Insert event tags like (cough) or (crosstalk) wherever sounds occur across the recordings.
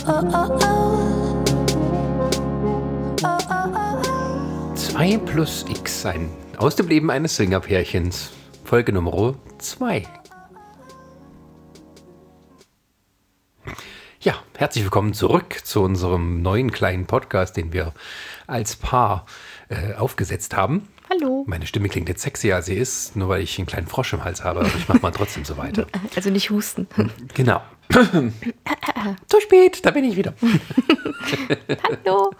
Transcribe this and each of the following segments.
2 plus X, ein aus dem Leben eines Swingerpärchens. Folge Nummer 2. Ja, herzlich willkommen zurück zu unserem neuen kleinen Podcast, den wir als Paar äh, aufgesetzt haben. Hallo. Meine Stimme klingt jetzt sexier, als sie ist, nur weil ich einen kleinen Frosch im Hals habe, aber ich mache mal trotzdem so weiter. (laughs) Also nicht husten. Genau. Zu spät, da bin ich wieder. (laughs) Hallo.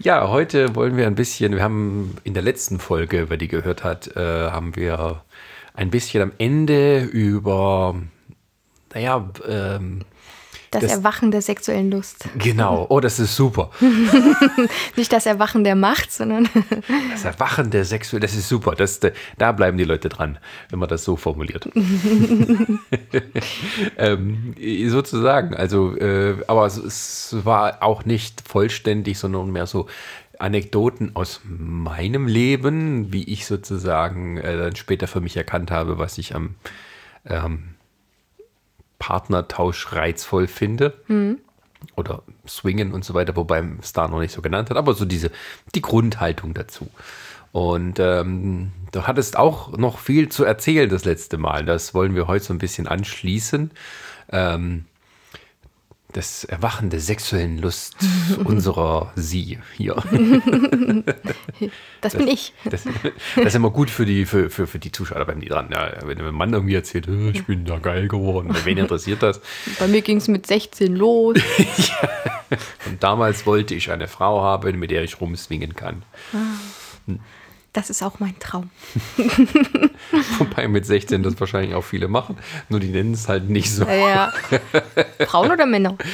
Ja, heute wollen wir ein bisschen, wir haben in der letzten Folge, wer die gehört hat, äh, haben wir ein bisschen am Ende über, naja, ähm, Das, Das- Erwachen der sexuellen Lust. genau, oh, das ist super. (laughs) Nicht das Erwachen der Macht, sondern (laughs) Das Erwachen der Sexualität, das ist super. Das, da bleiben die Leute dran, wenn man das so formuliert. (laughs) ähm, sozusagen. Also, äh, aber es, es war auch nicht vollständig, sondern mehr so Anekdoten aus meinem Leben, wie ich sozusagen äh, dann später für mich erkannt habe, was ich am ähm, Partnertausch reizvoll finde oder Swingen und so weiter, wobei Star noch nicht so genannt hat, aber so diese, die Grundhaltung dazu. Und ähm, du hattest auch noch viel zu erzählen das letzte Mal. Das wollen wir heute so ein bisschen anschließen. Ähm, das Erwachen der sexuellen Lust (laughs) unserer Sie hier. das bin ich. Das, das ist immer gut für die, für, für, für die Zuschauer, bleiben die dran. Ja, wenn ein Mann irgendwie erzählt, "Äh, ich bin da geil geworden, wen interessiert das? Bei mir ging es mit 16 los. (laughs) Und damals wollte ich eine Frau haben, mit der ich rumswingen kann. Das ist auch mein Traum. (laughs) Wobei mit 16 das wahrscheinlich auch viele machen, nur die nennen es halt nicht so. Ja. Frauen oder Männer? (laughs)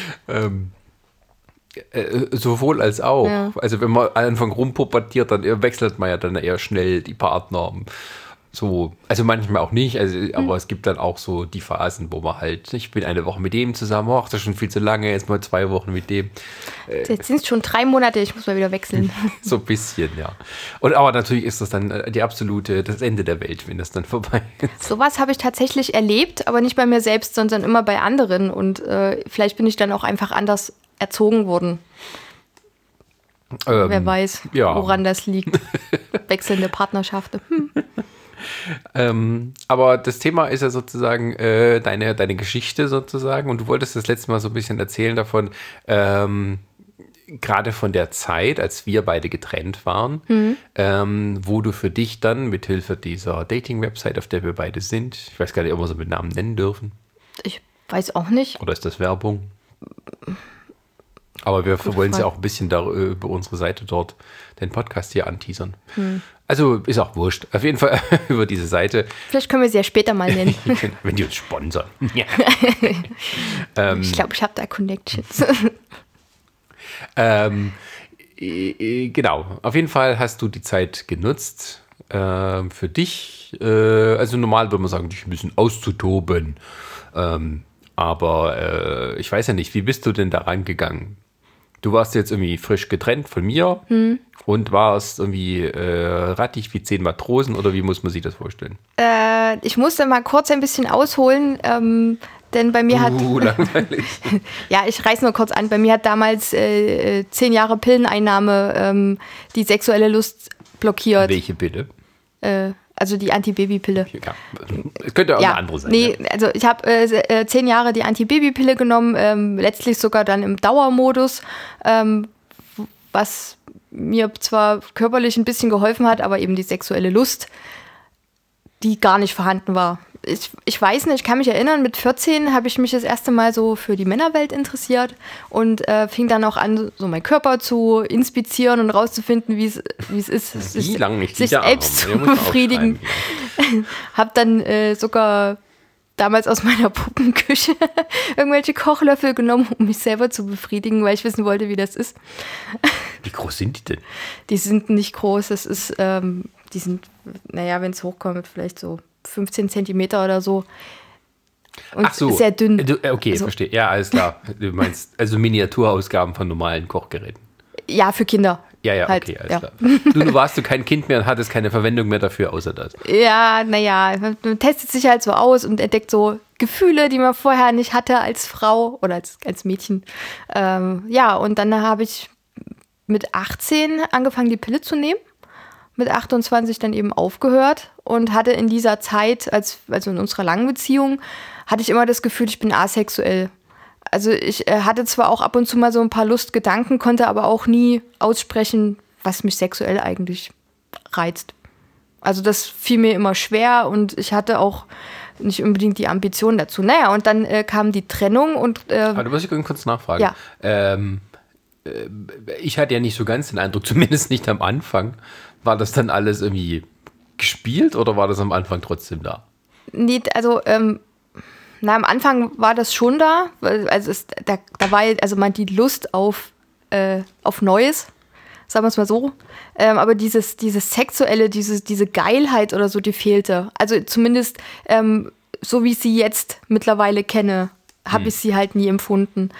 Äh, sowohl als auch. Ja. Also wenn man Anfang rumpubertiert, dann wechselt man ja dann eher schnell die Partner. So, also manchmal auch nicht, also, aber es gibt dann auch so die Phasen, wo man halt, ich bin eine Woche mit dem zusammen, ach, das ist schon viel zu lange, jetzt mal zwei Wochen mit dem. Jetzt sind es schon drei Monate, ich muss mal wieder wechseln. (laughs) So ein bisschen, ja. Und aber natürlich ist das dann äh, die absolute, das Ende der Welt, wenn das dann (laughs) vorbei ist. Sowas habe ich tatsächlich erlebt, aber nicht bei mir selbst, sondern immer bei anderen. Und äh, vielleicht bin ich dann auch einfach anders erzogen worden. Ähm, Wer weiß, ja. woran das liegt. (laughs) Wechselnde Partnerschaften. Hm. Ähm, aber das Thema ist ja sozusagen äh, deine, deine Geschichte sozusagen und du wolltest das letzte Mal so ein bisschen erzählen davon, ähm, gerade von der Zeit, als wir beide getrennt waren, ähm, wo du für dich dann mithilfe dieser Dating-Website, auf der wir beide sind, ich weiß gar nicht, ob wir sie mit Namen nennen dürfen, Ich weiß auch nicht. oder ist das Werbung? Aber wir wollen sie Frage. auch ein bisschen da, äh, über unsere Seite dort den Podcast hier anteasern. Also ist auch wurscht. Auf jeden Fall (laughs) über diese Seite, Vielleicht können wir sie ja später mal nennen. (laughs) wenn die uns sponsern. (laughs) Ja. ich glaube, ich habe da Connections. ähm, äh, äh, genau, auf jeden Fall hast du die Zeit genutzt ähm, für dich. Äh, also normal würde man sagen, dich ein bisschen auszutoben. Ähm, aber äh, ich weiß ja nicht, wie bist du denn da rangegangen? Du warst jetzt irgendwie frisch getrennt von mir und warst irgendwie äh, rattig wie zehn Matrosen oder wie muss man sich das vorstellen? äh, ich musste mal kurz ein bisschen ausholen, ähm, denn bei mir hat. Uh, (laughs) langweilig. Ja, ich reiß nur kurz an. Bei mir hat damals äh, äh, zehn Jahre Pilleneinnahme ähm, die sexuelle Lust blockiert. Welche bitte? Äh, also die Antibabypille. Ja. Es könnte auch eine andere sein. Nee, ja. also ich habe äh, äh, zehn Jahre die Antibabypille genommen, ähm, letztlich sogar dann im Dauermodus, ähm, was mir zwar körperlich ein bisschen geholfen hat, aber eben die sexuelle Lust, die gar nicht vorhanden war. Ich, ich weiß nicht, ich kann mich erinnern, mit 14 habe ich mich das erste Mal so für die Männerwelt interessiert und äh, fing dann auch an, so meinen Körper zu inspizieren und rauszufinden, wie es ist, Wie sich, selbst zu befriedigen. aufschreiben, (laughs) Hab dann äh, sogar damals aus meiner (laughs) Puppenküche irgendwelche Kochlöffel genommen, um mich selber zu befriedigen, weil ich wissen wollte, wie das ist. Wie groß sind die denn? Die sind nicht groß, das ist, ähm, die sind, naja, wenn es hochkommt, vielleicht so 15 Zentimeter oder so. Und Ach so. sehr dünn. Du, äh, okay, Also- verstehe. Ja, alles klar. (laughs) Du meinst also Miniaturausgaben von normalen Kochgeräten. Ja, für Kinder. Ja, ja, Halt, okay, alles ja. klar. Du, du warst du kein Kind mehr und hattest keine Verwendung mehr dafür, außer das. Ja, naja, man testet sich halt so aus und entdeckt so Gefühle, die man vorher nicht hatte als Frau oder als, als Mädchen. Ähm, ja, und dann habe ich mit 18 angefangen, die Pille zu nehmen. Mit 28 dann eben aufgehört und hatte in dieser Zeit, als, also in unserer langen Beziehung, hatte ich immer das Gefühl, ich bin asexuell. Also ich äh, hatte zwar auch ab und zu mal so ein paar Lustgedanken, konnte aber auch nie aussprechen, was mich sexuell eigentlich reizt. Also das fiel mir immer schwer und ich hatte auch nicht unbedingt die Ambition dazu. Naja, und dann äh, kam die Trennung und. Äh, Aber du musst ich kurz nachfragen. Ja. Ähm, äh, ich hatte ja nicht so ganz den Eindruck, (laughs) zumindest nicht am Anfang. War das dann alles irgendwie gespielt oder war das am Anfang trotzdem da? Nee, also ähm, na, am Anfang war das schon da. Also es, da, da war also man die Lust auf, äh, auf Neues, sagen wir es mal so. Ähm, aber dieses, dieses Sexuelle, diese, diese Geilheit oder so, die fehlte. Also zumindest ähm, so wie ich sie jetzt mittlerweile kenne, habe hm. ich sie halt nie empfunden.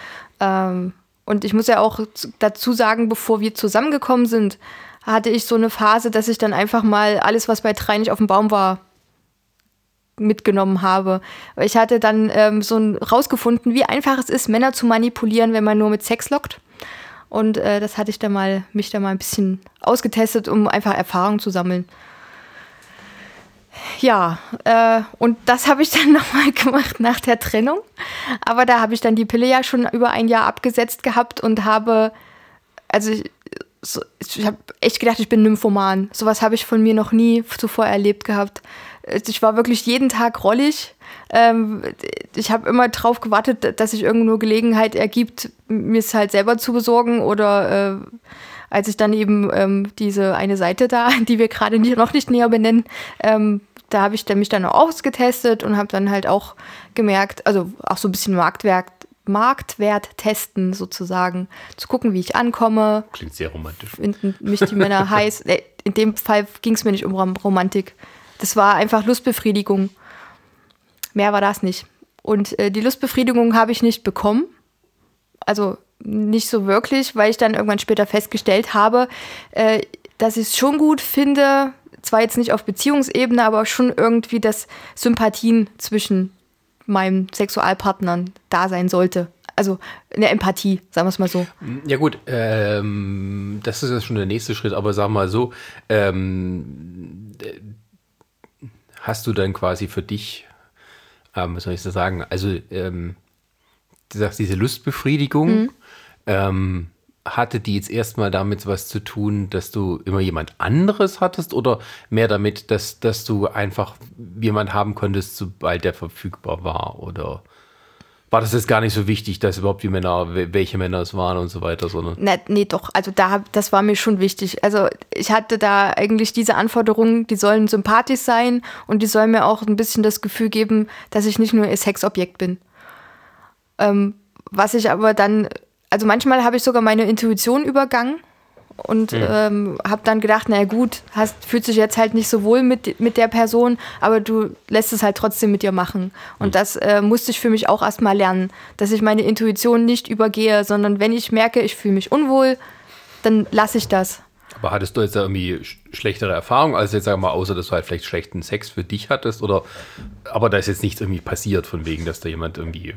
Ähm, und ich muss ja auch dazu sagen, bevor wir zusammengekommen sind, hatte ich so eine Phase, dass ich dann einfach mal alles, was bei drei nicht auf dem Baum war, mitgenommen habe. Ich hatte dann ähm, so ein, rausgefunden, wie einfach es ist, Männer zu manipulieren, wenn man nur mit Sex lockt. Und äh, das hatte ich dann mal, mich da mal ein bisschen ausgetestet, um einfach Erfahrung zu sammeln. Ja, äh, und das habe ich dann (laughs) nochmal gemacht nach der Trennung. Aber da habe ich dann die Pille ja schon über ein Jahr abgesetzt gehabt und habe, also ich, so, ich habe echt gedacht, ich bin Nymphoman. Sowas habe ich von mir noch nie zuvor erlebt gehabt. Ich war wirklich jeden Tag rollig. Ähm, ich habe immer drauf gewartet, dass sich irgendwo Gelegenheit ergibt, mir es halt selber zu besorgen oder äh, als ich dann eben ähm, diese eine Seite da, (laughs) die wir gerade noch nicht näher benennen, ähm, da habe ich mich dann auch ausgetestet und habe dann halt auch gemerkt, also auch so ein bisschen Marktwert, Marktwert testen sozusagen, zu gucken, wie ich ankomme. Klingt sehr romantisch. Finden mich die Männer (laughs) heiß. In dem Fall ging es mir nicht um Romantik. Das war einfach Lustbefriedigung. Mehr war das nicht. Und äh, die Lustbefriedigung habe ich nicht bekommen. Also nicht so wirklich, weil ich dann irgendwann später festgestellt habe, äh, dass ich es schon gut finde, zwar jetzt nicht auf Beziehungsebene, aber schon irgendwie, dass Sympathien zwischen meinen Sexualpartnern da sein sollte. Also eine Empathie, sagen wir es mal so. Ja gut, ähm, das ist ja schon der nächste Schritt, aber sagen wir mal so, ähm, hast du dann quasi für dich, ähm, was soll ich so sagen, also ähm, du sagst diese Lustbefriedigung, mhm. Ähm, hatte die jetzt erstmal damit was zu tun, dass du immer jemand anderes hattest oder mehr damit, dass, dass du einfach jemand haben konntest, sobald der verfügbar war? Oder war das jetzt gar nicht so wichtig, dass überhaupt die Männer, welche Männer es waren und so weiter, sondern? Nee, nee, doch, also da, das war mir schon wichtig. Also ich hatte da eigentlich diese Anforderungen, die sollen sympathisch sein und die sollen mir auch ein bisschen das Gefühl geben, dass ich nicht nur ihr Sexobjekt bin. Ähm, was ich aber dann also manchmal habe ich sogar meine Intuition übergangen und mhm. ähm, habe dann gedacht, naja gut, hast, fühlt sich jetzt halt nicht so wohl mit, mit der Person, aber du lässt es halt trotzdem mit dir machen. Und mhm. das äh, musste ich für mich auch erstmal lernen, dass ich meine Intuition nicht übergehe, sondern wenn ich merke, ich fühle mich unwohl, dann lasse ich das. Aber hattest du jetzt da irgendwie schlechtere Erfahrungen, als jetzt sagen wir mal, außer dass du halt vielleicht schlechten Sex für dich hattest? Oder aber da ist jetzt nichts irgendwie passiert, von wegen, dass da jemand irgendwie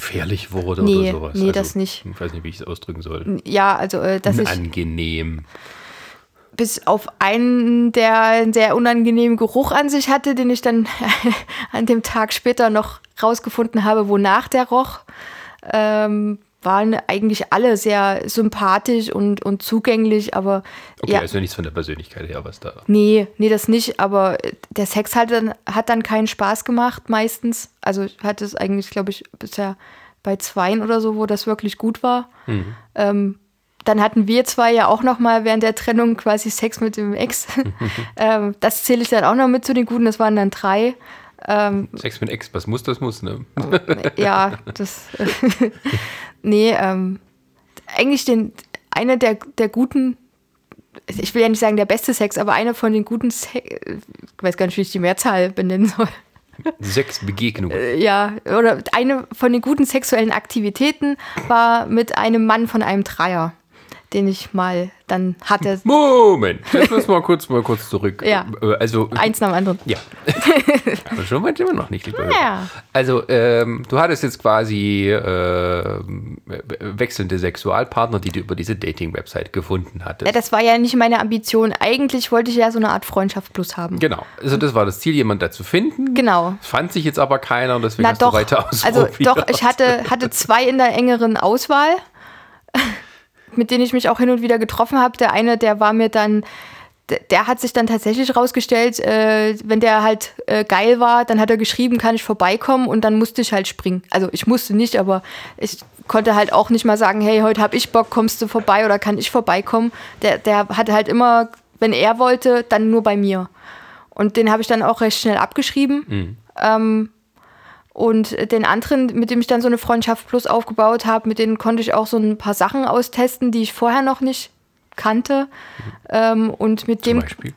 gefährlich wurde nee, oder sowas. Nee, also, das nicht. Ich weiß nicht, wie ich es ausdrücken soll. Ja, also äh, das ist. Unangenehm. Bis auf einen, der einen sehr unangenehmen Geruch an sich hatte, den ich dann (laughs) an dem Tag später noch rausgefunden habe, wonach der roch. Ähm, waren eigentlich alle sehr sympathisch und, und zugänglich, aber. Okay, ja, also nichts von der Persönlichkeit her, was da. Nee, nee, das nicht, aber der Sex hat dann, hat dann keinen Spaß gemacht, meistens. Also ich hatte es eigentlich, glaube ich, bisher bei zweien oder so, wo das wirklich gut war. Mhm. Ähm, dann hatten wir zwei ja auch noch mal während der Trennung quasi Sex mit dem Ex. (laughs) ähm, das zähle ich dann auch noch mit zu den Guten, das waren dann drei. Ähm, Sex mit Ex, was muss, das muss, ne? (laughs) ja, das. (laughs) nee, ähm, eigentlich den, einer der, der guten, ich will ja nicht sagen der beste Sex, aber einer von den guten Sex, ich weiß gar nicht, wie ich die Mehrzahl benennen soll. Sechs Begegnungen. Äh, ja, oder eine von den guten sexuellen Aktivitäten war mit einem Mann von einem Dreier. Den ich mal dann hatte. Moment, jetzt müssen wir kurz mal kurz zurück. Ja. Äh, Also Eins nach dem anderen. ja, (laughs) aber schon weit wir noch nicht, lieber. Ja. Also ähm, du hattest jetzt quasi äh, wechselnde Sexualpartner, die du über diese Dating-Website gefunden hattest. Ja, das war ja nicht meine Ambition. Eigentlich wollte ich ja so eine Art Freundschaft plus haben. genau, also das war das Ziel, jemanden da zu finden. Genau. Fand sich jetzt aber keiner und deswegen Na hast doch, du weiter (laughs) also ausprobiert. doch, ich hatte, hatte zwei in der engeren Auswahl, mit denen ich mich auch hin und wieder getroffen habe. Der eine, der war mir dann, der, hat sich dann tatsächlich rausgestellt, äh, wenn der halt äh, geil war, dann hat er geschrieben, kann ich vorbeikommen und dann musste ich halt springen. Also ich musste nicht, aber ich konnte halt auch nicht mal sagen, hey, heute hab ich Bock, kommst du vorbei oder kann ich vorbeikommen. Der, der hatte halt immer, wenn er wollte, dann nur bei mir. Und den habe ich dann auch recht schnell abgeschrieben. Ähm, und den anderen, mit dem ich dann so eine Freundschaft plus aufgebaut habe, mit denen konnte ich auch so ein paar Sachen austesten, die ich vorher noch nicht kannte. Ähm, und mit Zum dem Beispiel.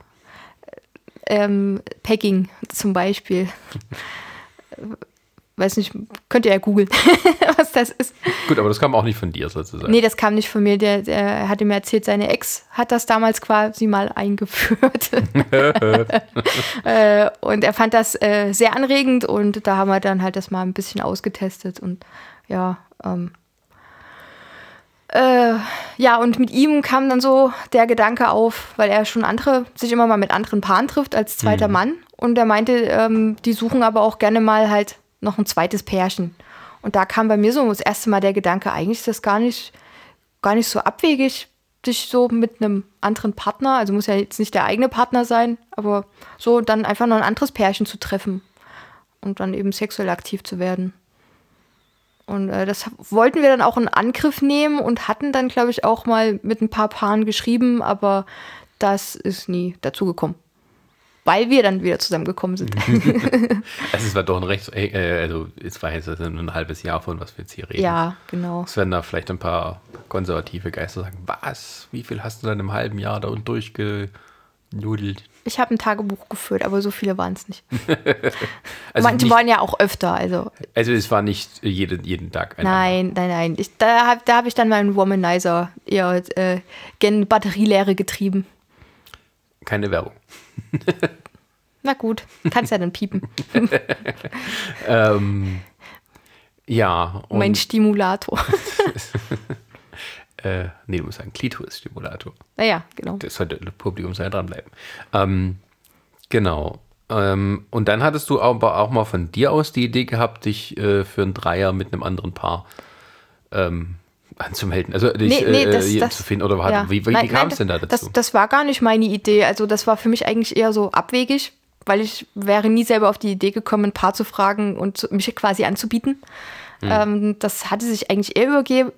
ähm, Pegging zum Beispiel. (laughs) Weiß nicht, könnt ihr ja googeln, (laughs) was das ist. Gut, aber das kam auch nicht von dir sozusagen. Nee, das kam nicht von mir. Der, der hatte mir erzählt, seine Ex hat das damals quasi mal eingeführt. (laughs) äh, und er fand das äh, sehr anregend und da haben wir dann halt das mal ein bisschen ausgetestet und ja, ähm, äh, ja, und mit ihm kam dann so der Gedanke auf, weil er schon andere, sich immer mal mit anderen Paaren trifft als zweiter Mann. Und er meinte, ähm, die suchen aber auch gerne mal halt noch ein zweites Pärchen. Und da kam bei mir so das erste Mal der Gedanke, eigentlich ist das gar nicht, gar nicht so abwegig, sich so mit einem anderen Partner, also muss ja jetzt nicht der eigene Partner sein, aber so dann einfach noch ein anderes Pärchen zu treffen und dann eben sexuell aktiv zu werden. Und äh, das wollten wir dann auch in Angriff nehmen und hatten dann, glaube ich, auch mal mit ein paar Paaren geschrieben, aber das ist nie dazu gekommen. Weil wir dann wieder zusammengekommen sind. (laughs) Also es war doch ein recht, äh, also es war jetzt nur ein halbes Jahr von was wir jetzt hier reden. ja, genau. Es werden da vielleicht ein paar konservative Geister sagen, was, wie viel hast du dann im halben Jahr da und durchgenudelt? Ich habe ein Tagebuch geführt, aber so viele waren es nicht. (laughs) Also, Manche nicht, waren ja auch öfter, also also es war nicht jeden, jeden Tag ein nein, nein, nein. Ich, da habe da hab ich dann meinen Womanizer eher äh, gen Batterielehre getrieben. Keine Werbung. (laughs) Na gut, kannst ja dann piepen. (laughs) Ähm, ja, und, mein Stimulator. (laughs) äh, nee, du musst sagen, Klitoris-Stimulator. naja, genau. Das sollte das Publikum sehr dranbleiben. Ähm, genau. Ähm, und dann hattest du aber auch mal von dir aus die Idee gehabt, dich äh, für einen Dreier mit einem anderen Paar ähm, anzumelden. Also dich Nee, nee, äh, das- hier das- zu finden. Oder Ja. wie, wie, kam es denn da dazu? Das, das war gar nicht meine Idee. Also das war für mich eigentlich eher so abwegig, weil ich wäre nie selber auf die Idee gekommen, ein Paar zu fragen und mich quasi anzubieten. Hm. Ähm, das hatte sich eigentlich eher überge-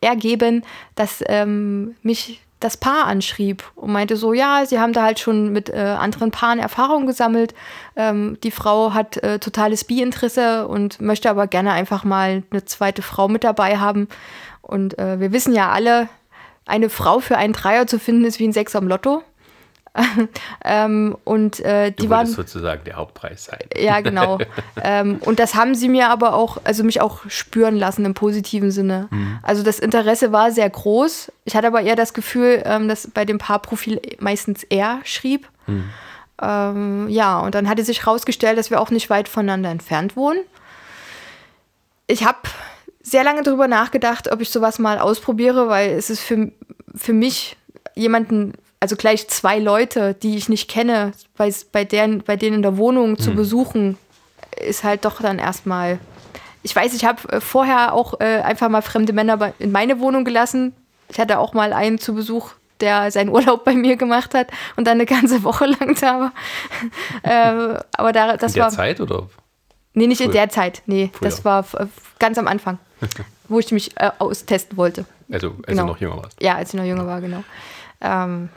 ergeben, dass ähm, mich das Paar anschrieb und meinte so, ja, sie haben da halt schon mit äh, anderen Paaren Erfahrung gesammelt. Ähm, die Frau hat äh, totales Bi-Interesse und möchte aber gerne einfach mal eine zweite Frau mit dabei haben. Und äh, wir wissen ja alle, eine Frau für einen Dreier zu finden, ist wie ein Sechser im Lotto. (laughs) ähm, und äh, die waren sozusagen der Hauptpreis sein. ja, genau. (laughs) ähm, und das haben sie mir aber auch, also mich auch spüren lassen im positiven Sinne. Also das Interesse war sehr groß. Ich hatte aber eher das Gefühl, ähm, dass bei dem Paarprofil meistens er schrieb. Ähm, ja, und dann hatte sich herausgestellt, dass wir auch nicht weit voneinander entfernt wohnen. Ich habe sehr lange darüber nachgedacht, ob ich sowas mal ausprobiere, weil es ist für, für mich jemanden, also gleich zwei Leute, die ich nicht kenne, bei, bei, deren, bei denen in der Wohnung zu besuchen, ist halt doch dann erstmal. Ich weiß, ich habe äh, vorher auch äh, einfach mal fremde Männer in meine Wohnung gelassen. Ich hatte auch mal einen zu Besuch, der seinen (laughs) Urlaub bei mir gemacht hat und dann eine ganze Woche lang da war. (laughs) äh, aber da, das In der war. Zeit oder? Nee, nicht in Früher. der Zeit. Nee, Früher. das war ganz am Anfang, (laughs) wo ich mich äh, austesten wollte. Also, als Genau. du noch jünger warst. Ja, als ich noch jünger war, genau. Ähm,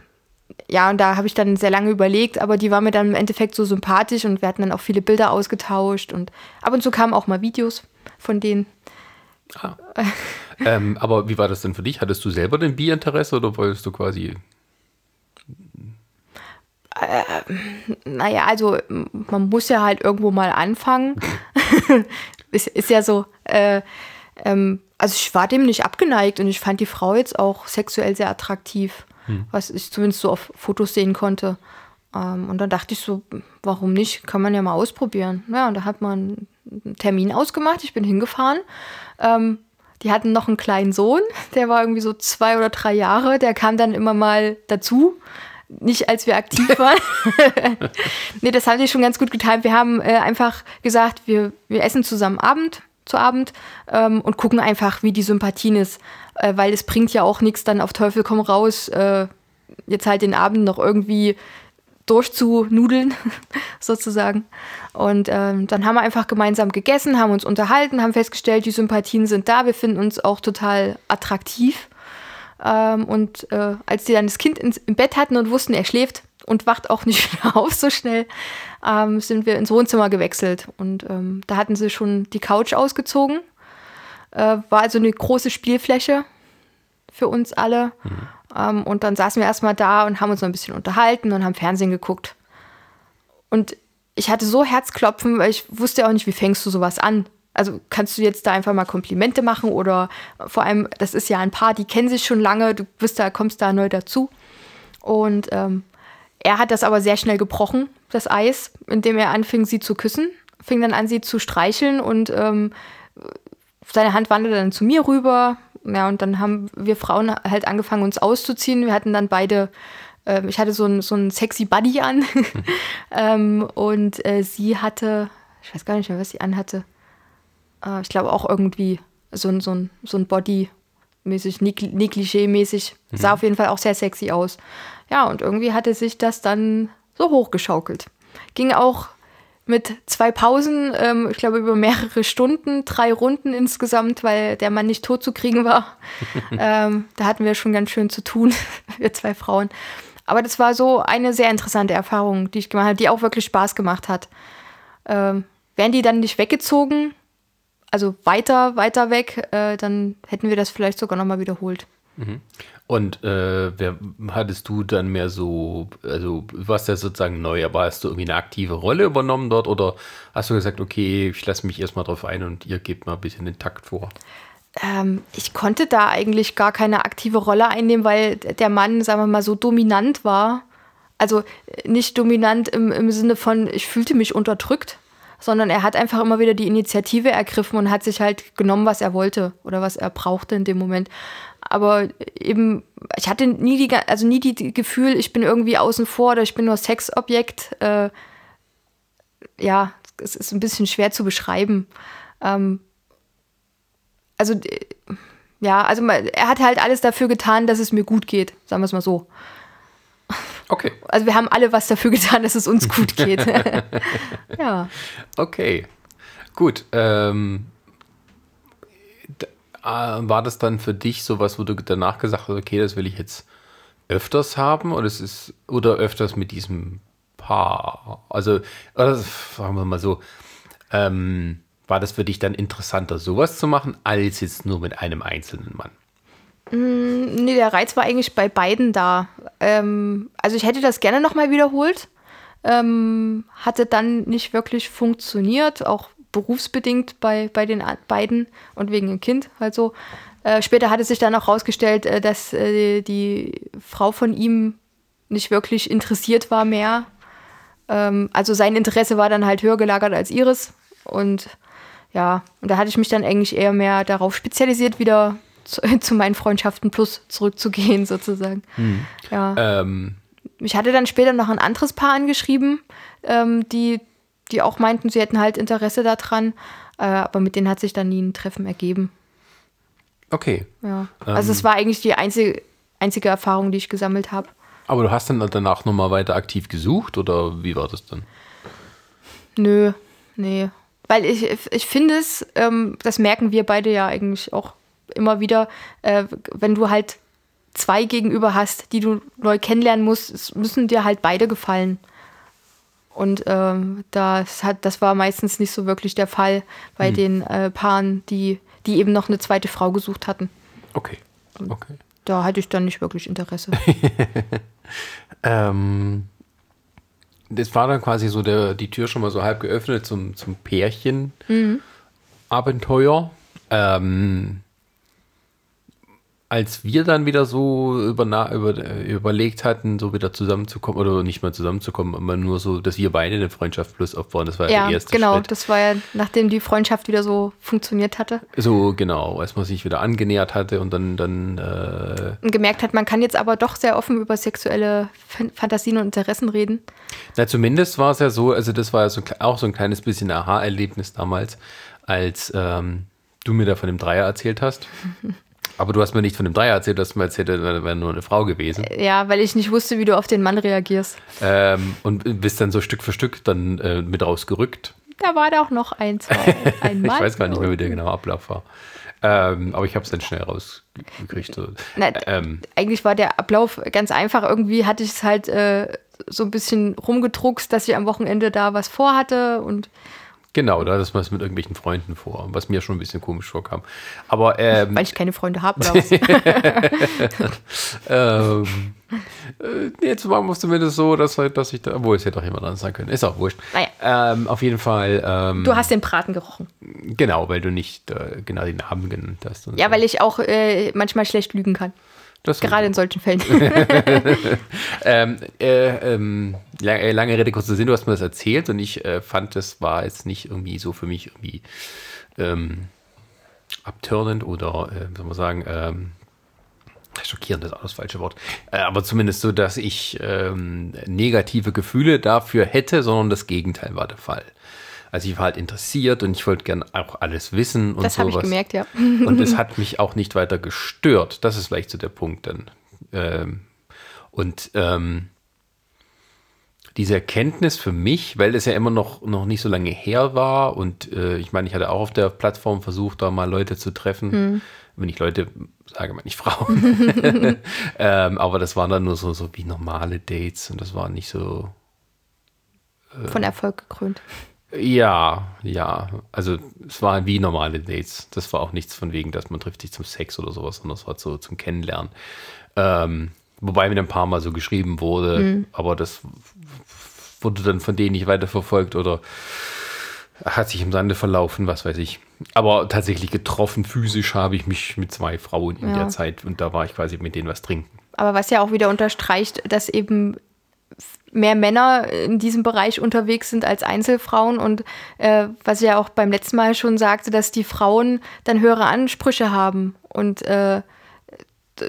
ja, und da habe ich dann sehr lange überlegt, aber die war mir dann im Endeffekt so sympathisch und wir hatten dann auch viele Bilder ausgetauscht und ab und zu kamen auch mal Videos von denen. Ah. ähm, aber wie war das denn für dich? Hattest du selber den Bi-Interesse oder wolltest du quasi. Naja, also man muss ja halt irgendwo mal anfangen. (laughs) ist, ist ja so. Äh, ähm, also ich war dem nicht abgeneigt und ich fand die Frau jetzt auch sexuell sehr attraktiv, hm. was ich zumindest so auf Fotos sehen konnte. Ähm, und dann dachte ich so, warum nicht? Kann man ja mal ausprobieren. Ja, und da hat man einen Termin ausgemacht. Ich bin hingefahren. Ähm, die hatten noch einen kleinen Sohn, der war irgendwie so zwei oder drei Jahre. Der kam dann immer mal dazu. Nicht als wir aktiv (laughs) waren. (laughs) nee, das haben die schon ganz gut getan. Wir haben äh, einfach gesagt, wir, wir essen zusammen Abend zu Abend ähm, und gucken einfach, wie die Sympathien ist. Äh, weil es bringt ja auch nichts dann auf Teufel komm raus, äh, jetzt halt den Abend noch irgendwie durchzunudeln, (laughs) sozusagen. Und ähm, dann haben wir einfach gemeinsam gegessen, haben uns unterhalten, haben festgestellt, die Sympathien sind da, wir finden uns auch total attraktiv. Ähm, und äh, als die dann das Kind ins, im Bett hatten und wussten, er schläft und wacht auch (laughs) nicht mehr auf so schnell, ähm, sind wir ins Wohnzimmer gewechselt. Und ähm, da hatten sie schon die Couch ausgezogen. Äh, war also eine große Spielfläche für uns alle. Mhm. Ähm, und dann saßen wir erstmal da und haben uns noch ein bisschen unterhalten und haben Fernsehen geguckt. Und ich hatte so Herzklopfen, weil ich wusste auch nicht, wie fängst du sowas an. Also kannst du jetzt da einfach mal Komplimente machen oder vor allem, das ist ja ein Paar, die kennen sich schon lange, du bist da, kommst da neu dazu. Und ähm, er hat das aber sehr schnell gebrochen, das Eis, indem er anfing, sie zu küssen, fing dann an, sie zu streicheln und ähm, seine Hand wanderte dann zu mir rüber. Ja, und dann haben wir Frauen halt angefangen, uns auszuziehen. Wir hatten dann beide, äh, ich hatte so ein, so ein sexy Buddy an (laughs) ähm, und äh, sie hatte, ich weiß gar nicht mehr, was sie anhatte. Äh, ich glaube auch irgendwie so ein, so ein, so ein Body mäßig, Negligé-mäßig. Sah mhm. auf jeden Fall auch sehr sexy aus. Ja, und irgendwie hatte sich das dann so hochgeschaukelt. Ging auch mit zwei Pausen, ähm, ich glaube über mehrere Stunden, drei Runden insgesamt, weil der Mann nicht tot zu kriegen war. (laughs) ähm, da hatten wir schon ganz schön zu tun, (laughs) wir zwei Frauen. Aber das war so eine sehr interessante Erfahrung, die ich gemacht habe, die auch wirklich Spaß gemacht hat. Ähm, wären die dann nicht weggezogen, also weiter, weiter weg, äh, dann hätten wir das vielleicht sogar nochmal wiederholt. Mhm. Und äh, wer hattest du dann mehr so, also du warst ja sozusagen neu, aber hast du irgendwie eine aktive Rolle übernommen dort oder hast du gesagt, okay, ich lasse mich erstmal drauf ein und ihr gebt mal ein bisschen den Takt vor? Ähm, ich konnte da eigentlich gar keine aktive Rolle einnehmen, weil der Mann, sagen wir mal, so dominant war. Also nicht dominant im, im Sinne von, ich fühlte mich unterdrückt, sondern er hat einfach immer wieder die Initiative ergriffen und hat sich halt genommen, was er wollte oder was er brauchte in dem Moment aber eben, ich hatte nie die, also nie die Gefühl, ich bin irgendwie außen vor oder ich bin nur Sexobjekt. Äh, ja, es ist ein bisschen schwer zu beschreiben. Ähm, also, ja, also er hat halt alles dafür getan, dass es mir gut geht, sagen wir es mal so. Okay. Also wir haben alle was dafür getan, dass es uns gut (laughs) geht. (laughs) ja. Okay. Gut. Ähm, äh, war das dann für dich sowas, wo du danach gesagt hast, okay, das will ich jetzt öfters haben oder es ist oder öfters mit diesem Paar? Also, oder, sagen wir mal so, ähm, war das für dich dann interessanter, sowas zu machen, als jetzt nur mit einem einzelnen Mann? Mm, nee, der Reiz war eigentlich bei beiden da. Ähm, also ich hätte das gerne nochmal wiederholt. Ähm, hatte dann nicht wirklich funktioniert, auch berufsbedingt bei, bei den beiden und wegen dem Kind halt so. Äh, später hat es sich dann auch herausgestellt, äh, dass äh, die Frau von ihm nicht wirklich interessiert war mehr. Ähm, also sein Interesse war dann halt höher gelagert als ihres. Und ja, und da hatte ich mich dann eigentlich eher mehr darauf spezialisiert, wieder zu, (laughs) zu meinen Freundschaften plus zurückzugehen, (laughs) sozusagen. Hm. Ja. Ähm. Ich hatte dann später noch ein anderes Paar angeschrieben, ähm, die die auch meinten, sie hätten halt Interesse daran. Äh, aber mit denen hat sich dann nie ein Treffen ergeben. Okay. Ja. Ähm, also es war eigentlich die einzige, einzige Erfahrung, die ich gesammelt habe. Aber du hast dann danach nochmal weiter aktiv gesucht oder wie war das dann? Nö, nee. Weil ich, ich finde es, ähm, das merken wir beide ja eigentlich auch immer wieder, äh, wenn du halt zwei gegenüber hast, die du neu kennenlernen musst, müssen dir halt beide gefallen. Und ähm, das, hat, das war meistens nicht so wirklich der Fall bei hm. den äh, Paaren, die, die eben noch eine zweite Frau gesucht hatten. Okay. okay. Da hatte ich dann nicht wirklich Interesse. (laughs) ähm, das war dann quasi so der, die Tür schon mal so halb geöffnet zum, zum Pärchen-Abenteuer. Mhm. Ähm, als wir dann wieder so über, über, überlegt hatten, so wieder zusammenzukommen oder nicht mal zusammenzukommen, aber nur so, dass wir beide eine Freundschaft plus aufbauen, das war ja der erste genau, Schritt. das war ja, nachdem die Freundschaft wieder so funktioniert hatte. So, genau, als man sich wieder angenähert hatte und dann, dann äh, Und gemerkt hat, man kann jetzt aber doch sehr offen über sexuelle Fan- Fantasien und Interessen reden. Na, zumindest war es ja so, also das war ja so, auch so ein kleines bisschen Aha-Erlebnis damals, als ähm, du mir da von dem Dreier erzählt hast. (laughs) Aber du hast mir nicht von dem Dreier erzählt, du hast mir erzählt, das wäre nur eine Frau gewesen. Ja, weil ich nicht wusste, wie du auf den Mann reagierst. Ähm, und bist dann so Stück für Stück dann äh, mit rausgerückt. Da war doch noch ein, zwei, (laughs) ein Mann. Ich weiß gar nicht mehr, wie der genaue Ablauf war. Ähm, aber ich habe es dann schnell rausgekriegt. So. Na, Ähm, eigentlich war der Ablauf ganz einfach. Irgendwie hatte ich es halt äh, so ein bisschen rumgedruckst, dass ich am Wochenende da was vorhatte und genau, da hattest du es mit irgendwelchen Freunden vor, was mir schon ein bisschen komisch vorkam. Aber ähm, weil ich keine Freunde habe (laughs) ähm, äh, jetzt machen wir es zumindest so, dass, halt- dass ich da, obwohl es hätte auch jemand anderes sein können. Ist auch wurscht. Naja. Ähm, auf jeden Fall, ähm, Du hast den Braten gerochen. genau, weil du nicht äh, genau den Namen genannt hast. Ja, so. weil ich auch äh, manchmal schlecht lügen kann. Das Gerade in solchen Fällen. (laughs) Ähm, äh, ähm, lang, äh, lange Rede, kurzer Sinn, du hast mir das erzählt und ich äh, fand, das war jetzt nicht irgendwie so für mich irgendwie ähm, abturnend oder, äh, soll man sagen, ähm, schockierend ist auch das falsche Wort, äh, aber zumindest so, dass ich ähm, negative Gefühle dafür hätte, sondern das Gegenteil war der Fall. Also ich war halt interessiert und ich wollte gern auch alles wissen und Das habe sowas. ich gemerkt, ja. (laughs) Und es hat mich auch nicht weiter gestört. Das ist vielleicht so der Punkt dann. Ähm, und ähm, diese Erkenntnis für mich, weil es ja immer noch, noch nicht so lange her war und äh, ich meine, ich hatte auch auf der Plattform versucht, da mal Leute zu treffen. Wenn ich Leute sage, meine ich Frauen. (laughs) ähm, aber das waren dann nur so, so wie normale Dates und das war nicht so, Von Erfolg gekrönt. Ja, ja. Also es waren wie normale Dates. Das war auch nichts von wegen, dass man trifft sich zum Sex oder sowas, sondern es war so zum Kennenlernen. Ähm, wobei mir ein paar Mal so geschrieben wurde, aber das wurde dann von denen nicht weiterverfolgt oder hat sich im Sande verlaufen, was weiß ich. Aber tatsächlich getroffen, physisch habe ich mich mit zwei Frauen in Ja. der Zeit und da war ich quasi mit denen was trinken. Aber was ja auch wieder unterstreicht, dass eben mehr Männer in diesem Bereich unterwegs sind als Einzelfrauen und äh, was ich ja auch beim letzten Mal schon sagte, dass die Frauen dann höhere Ansprüche haben und äh,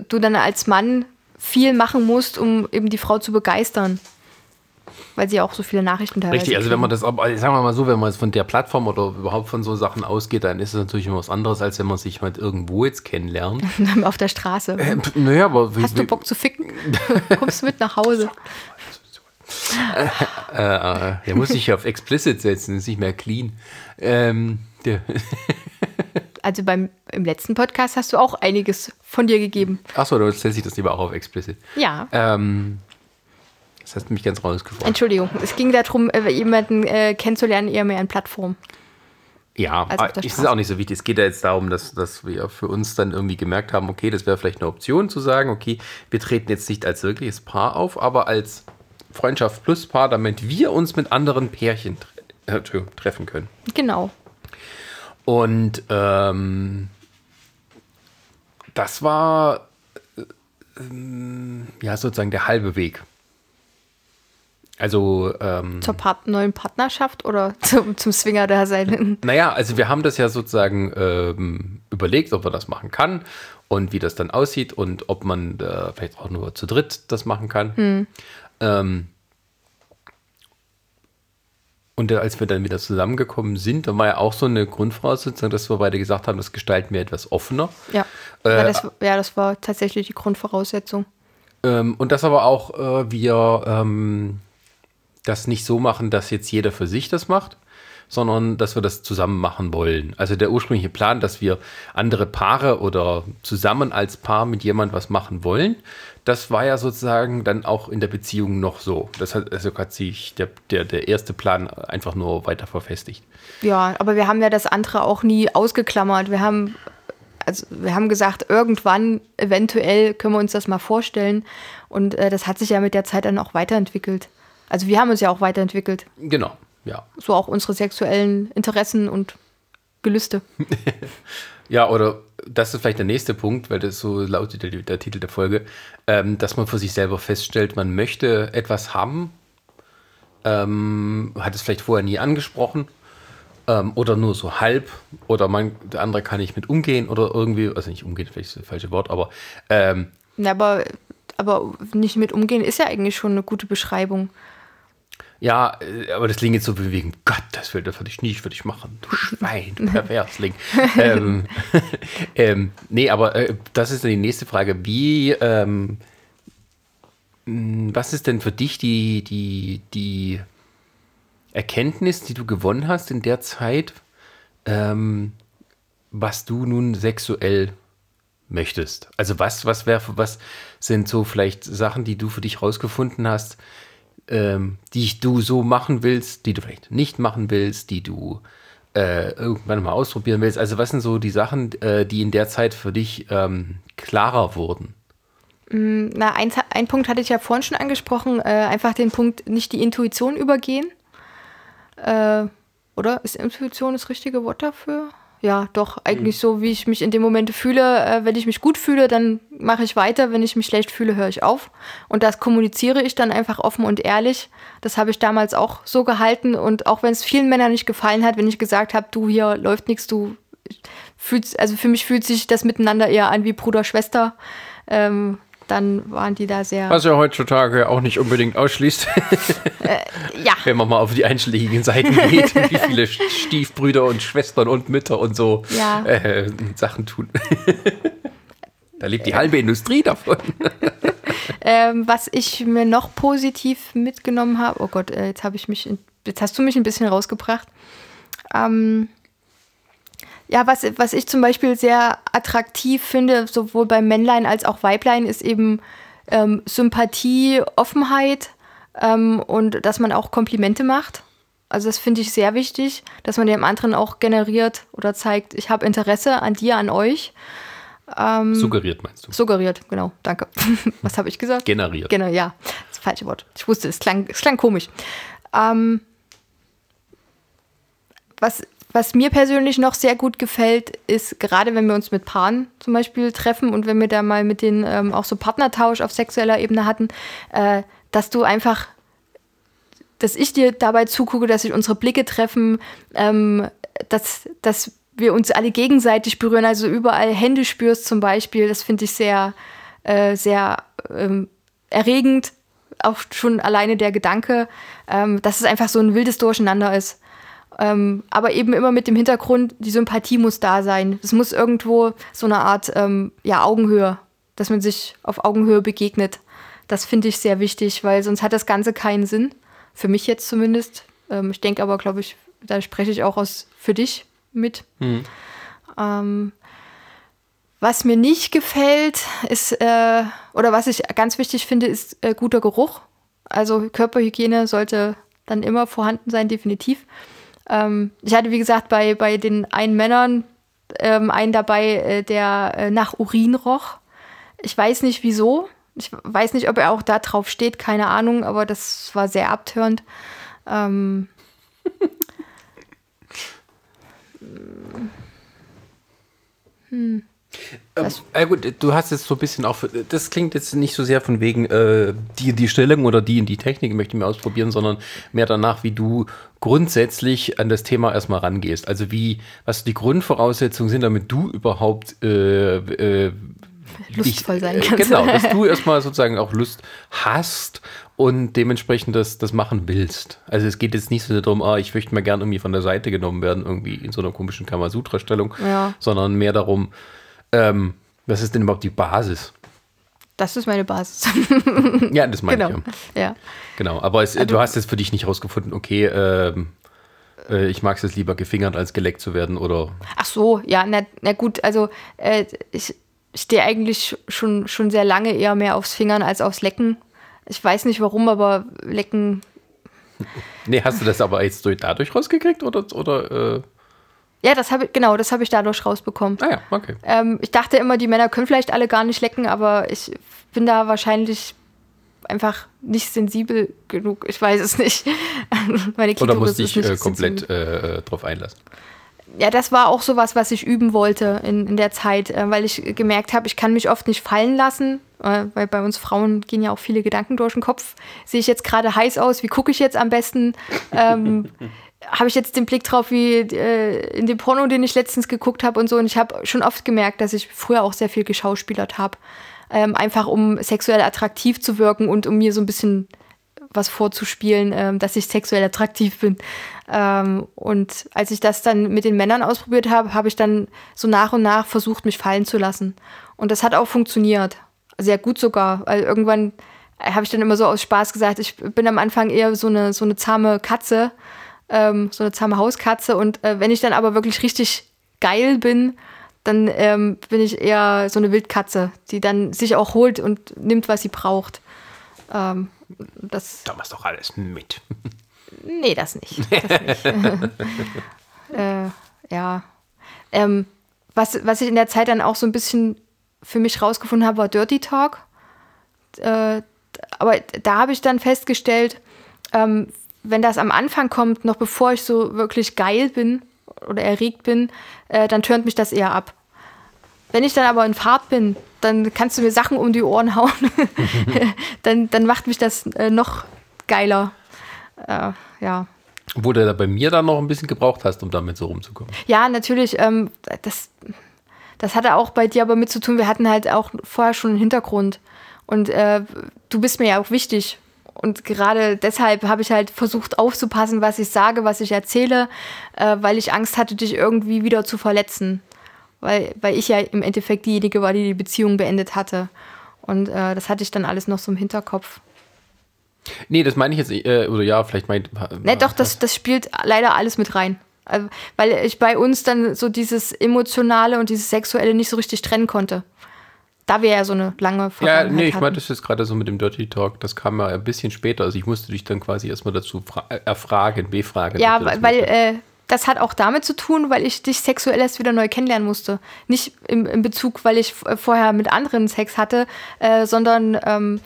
du dann als Mann viel machen musst, um eben die Frau zu begeistern. Weil sie auch so viele Nachrichten teilweise Richtig, also wenn man kriegen. das, aber sagen wir mal so, wenn man jetzt von der Plattform oder überhaupt von so Sachen ausgeht, dann ist es natürlich immer was anderes, als wenn man sich halt irgendwo jetzt kennenlernt. (laughs) auf der Straße. Äh, naja, aber wie, Hast du wie- Bock zu ficken? Kommst du mit nach Hause? (laughs) äh, äh, der muss sich auf explicit setzen, ist nicht mehr clean. Ähm, (laughs) Also beim im letzten Podcast hast du auch einiges von dir gegeben. achso, du stellst sich das lieber auch auf explicit. Ja. Ähm, das hast du mich ganz rausgefordert. Entschuldigung, es ging darum, äh, jemanden äh, kennenzulernen, eher mehr an Plattformen. Ja, Also es ist Straße. auch nicht so wichtig. Es geht ja jetzt darum, dass, dass wir für uns dann irgendwie gemerkt haben, okay, das wäre vielleicht eine Option zu sagen, okay, wir treten jetzt nicht als wirkliches Paar auf, aber als Freundschaft plus Paar, damit wir uns mit anderen Pärchen tre äh, treffen können. Genau. Und ähm, das war äh, ähm, ja sozusagen der halbe Weg. Also ähm, Zur Part neuen Partnerschaft oder (laughs) zum, zum Swinger-Dasein. Naja, also wir haben das ja sozusagen ähm, überlegt, ob man das machen kann und wie das dann aussieht und ob man äh, vielleicht auch nur zu dritt das machen kann. Ähm, und äh, als wir dann wieder zusammengekommen sind, da war ja auch so eine Grundvoraussetzung, dass wir beide gesagt haben, das gestalten wir etwas offener. Ja. ja, das, ja, das war tatsächlich die Grundvoraussetzung. Ähm, und das aber auch äh, wir ähm, das nicht so machen, dass jetzt jeder für sich das macht, sondern dass wir das zusammen machen wollen. Also der ursprüngliche Plan, dass wir andere Paare oder zusammen als Paar mit jemand was machen wollen, das war ja sozusagen dann auch in der Beziehung noch so. Das hat, also hat sich der, der, der erste Plan einfach nur weiter verfestigt. Ja, aber wir haben ja das andere auch nie ausgeklammert. Wir haben, also wir haben gesagt, irgendwann, eventuell können wir uns das mal vorstellen. Und äh, das hat sich ja mit der Zeit dann auch weiterentwickelt. Also wir haben uns ja auch weiterentwickelt. Genau, ja. So auch unsere sexuellen Interessen und Gelüste. (laughs) Ja, oder das ist vielleicht der nächste Punkt, weil das so lautet der, der Titel der Folge, ähm, dass man für sich selber feststellt, man möchte etwas haben, ähm, hat es vielleicht vorher nie angesprochen ähm, oder nur so halb oder man, der andere kann nicht mit umgehen oder irgendwie, also nicht umgehen, vielleicht ist das falsche Wort, aber ähm, Ja, aber, aber nicht mit umgehen ist ja eigentlich schon eine gute Beschreibung. Ja, äh, aber das klingt jetzt so wie wegen Gott, das will das würde ich nie für dich machen. Du Schwein, du (laughs) Perversling. ähm, (laughs) ähm, nee, aber äh, das ist dann die nächste Frage. Wie, ähm, mh, was ist denn für dich die, die, die Erkenntnis, die du gewonnen hast in der Zeit, ähm, was du nun sexuell möchtest? Also was, was wäre, was sind so vielleicht Sachen, die du für dich rausgefunden hast, ähm, die du so machen willst, die du vielleicht nicht machen willst, die du äh, irgendwann mal ausprobieren willst. Also was sind so die Sachen, äh, die in der Zeit für dich ähm, klarer wurden? Na, ein, ein Punkt hatte ich ja vorhin schon angesprochen, äh, einfach den Punkt, nicht die Intuition übergehen. Äh, oder? Ist Intuition das richtige Wort dafür? Ja, doch, eigentlich so, wie ich mich in dem Moment fühle. Äh, wenn ich mich gut fühle, dann mache ich weiter. Wenn ich mich schlecht fühle, höre ich auf. Und das kommuniziere ich dann einfach offen und ehrlich. Das habe ich damals auch so gehalten. Und auch wenn es vielen Männern nicht gefallen hat, wenn ich gesagt habe, du, hier läuft nichts, du fühlst, also für mich fühlt sich das miteinander eher an wie Bruder, Schwester. Ähm, dann waren die da sehr. Was ja heutzutage auch nicht unbedingt ausschließt, ja, wenn man mal auf die einschlägigen Seiten geht, (laughs) wie viele Stiefbrüder und Schwestern und Mütter und so Ja. äh, Sachen tun. (laughs) da lebt die halbe Industrie davon. (laughs) Ähm, was ich mir noch positiv mitgenommen habe, oh Gott, äh, jetzt habe ich mich, jetzt hast du mich ein bisschen rausgebracht. Ähm, ja, was, was ich zum Beispiel sehr attraktiv finde, sowohl bei Männlein als auch Weiblein, ist eben ähm, Sympathie, Offenheit ähm, und dass man auch Komplimente macht. Also das finde ich sehr wichtig, dass man dem anderen auch generiert oder zeigt, ich habe Interesse an dir, an euch. Suggeriert meinst du? Suggeriert, genau, danke. (laughs) Was habe ich gesagt? Generiert. Genau, ja. Das falsche Wort. Ich wusste, es klang, es klang komisch. Ähm, was, was mir persönlich noch sehr gut gefällt, ist, gerade wenn wir uns mit Paaren zum Beispiel treffen und wenn wir da mal mit denen ähm, auch so Partnertausch auf sexueller Ebene hatten, äh, dass du einfach, dass ich dir dabei zugucke, dass sich unsere Blicke treffen, ähm, dass, dass wir uns alle gegenseitig berühren, also überall Hände spürst zum Beispiel, das finde ich sehr, äh, sehr ähm, erregend. Auch schon alleine der Gedanke, ähm, dass es einfach so ein wildes Durcheinander ist. Ähm, aber eben immer mit dem Hintergrund, die Sympathie muss da sein. Es muss irgendwo so eine Art ähm, ja, Augenhöhe, dass man sich auf Augenhöhe begegnet. Das finde ich sehr wichtig, weil sonst hat das Ganze keinen Sinn. Für mich jetzt zumindest. Ähm, ich denke aber, glaube ich, da spreche ich auch aus für dich mit. Ähm, was mir nicht gefällt, ist, äh, oder was ich ganz wichtig finde, ist äh, guter Geruch. Also Körperhygiene sollte dann immer vorhanden sein, definitiv. Ähm, ich hatte, wie gesagt, bei, bei den einen Männern ähm, einen dabei, äh, der äh, nach Urin roch. Ich weiß nicht wieso. Ich weiß nicht, ob er auch da drauf steht, keine Ahnung, aber das war sehr abtörend. Ähm, (laughs) Ähm, äh gut, du hast jetzt so ein bisschen auch, das klingt jetzt nicht so sehr von wegen äh, die, die Stellung oder die in die Technik möchte ich mir ausprobieren, sondern mehr danach, wie du grundsätzlich an das Thema erstmal rangehst. Also wie, was die Grundvoraussetzungen sind, damit du überhaupt äh, äh, Lustvoll sein äh, kannst. Genau, dass du (laughs) erstmal sozusagen auch Lust hast und dementsprechend das, das machen willst. Also es geht jetzt nicht so darum, ah, ich möchte mal gern irgendwie von der Seite genommen werden, irgendwie in so einer komischen Kamasutra-Stellung, Ja. sondern mehr darum, ähm, was ist denn überhaupt die Basis? das ist meine Basis. (laughs) Ja, das meine genau. ich. Ja. Ja. Genau, aber es, du hast jetzt für dich nicht rausgefunden, okay, ähm, äh, ich mag es jetzt lieber gefingert, als geleckt zu werden oder Ach so, ja, na, na gut, also äh, ich stehe eigentlich schon, schon sehr lange eher mehr aufs Fingern als aufs Lecken. Ich weiß nicht warum, aber Lecken, (laughs) Nee, hast du das aber jetzt durch, dadurch rausgekriegt oder, oder äh, ja, das habe ich, genau, das habe ich dadurch rausbekommen. ah ja, okay. Ähm, ich dachte immer, die Männer können vielleicht alle gar nicht lecken, aber ich bin da wahrscheinlich einfach nicht sensibel genug. Ich weiß es nicht. (laughs) Meine Oder Klitoris musst ist dich nicht äh, komplett sensibel. äh, drauf einlassen. ja, das war auch sowas, was ich üben wollte in, in der Zeit, äh, weil ich gemerkt habe, ich kann mich oft nicht fallen lassen, äh, weil bei uns Frauen gehen ja auch viele Gedanken durch den Kopf. Sehe ich jetzt gerade heiß aus? Wie gucke ich jetzt am besten? Ähm, (laughs) habe ich jetzt den Blick drauf wie äh, in dem Porno, den ich letztens geguckt habe und so. Und ich habe schon oft gemerkt, dass ich früher auch sehr viel geschauspielert habe. Ähm, einfach um sexuell attraktiv zu wirken und um mir so ein bisschen was vorzuspielen, ähm, dass ich sexuell attraktiv bin. Ähm, und als ich das dann mit den Männern ausprobiert habe, habe ich dann so nach und nach versucht, mich fallen zu lassen. Und das hat auch funktioniert. Sehr gut sogar, weil irgendwann habe ich dann immer so aus Spaß gesagt, ich bin am Anfang eher so eine, so eine zahme Katze, ähm, so eine zahme Hauskatze. Und äh, wenn ich dann aber wirklich richtig geil bin, dann ähm, bin ich eher so eine Wildkatze, die dann sich auch holt und nimmt, was sie braucht. Ähm, das da machst doch alles mit. Nee, das nicht. Das nicht. (laughs) (laughs) äh, ja. Ähm, was, was ich in der Zeit dann auch so ein bisschen für mich rausgefunden habe, war Dirty Talk. Äh, aber da habe ich dann festgestellt, ähm, wenn das am Anfang kommt, noch bevor ich so wirklich geil bin oder erregt bin, äh, dann tönt mich das eher ab. Wenn ich dann aber in Fahrt bin, dann kannst du mir Sachen um die Ohren (laughs) hauen. (laughs) dann, dann macht mich das äh, noch geiler. Äh, ja. Wo du da bei mir dann noch ein bisschen gebraucht hast, um damit so rumzukommen. Ja, natürlich. Ähm, das, das hatte auch bei dir aber mit zu tun. Wir hatten halt auch vorher schon einen Hintergrund. Und äh, du bist mir ja auch wichtig. Und gerade deshalb habe ich halt versucht aufzupassen, was ich sage, was ich erzähle, äh, weil ich Angst hatte, dich irgendwie wieder zu verletzen weil, weil ich ja im Endeffekt diejenige war, die die Beziehung beendet hatte. Und äh, das hatte ich dann alles noch so im Hinterkopf. Nee, das meine ich jetzt, äh, oder ja, vielleicht meint. Ne, doch, das, das spielt leider alles mit rein. Also, weil ich bei uns dann so dieses Emotionale und dieses Sexuelle nicht so richtig trennen konnte. Da wir ja so eine lange Vergangenheit Ja, nee, ich meinte das jetzt gerade so mit dem Dirty Talk, das kam ja ein bisschen später. Also ich musste dich dann quasi erstmal dazu erfragen, befragen. Ja, weil, äh, das hat auch damit zu tun, weil ich dich sexuell erst wieder neu kennenlernen musste. Nicht im, im Bezug, weil ich vorher mit anderen Sex hatte, äh, sondern ähm,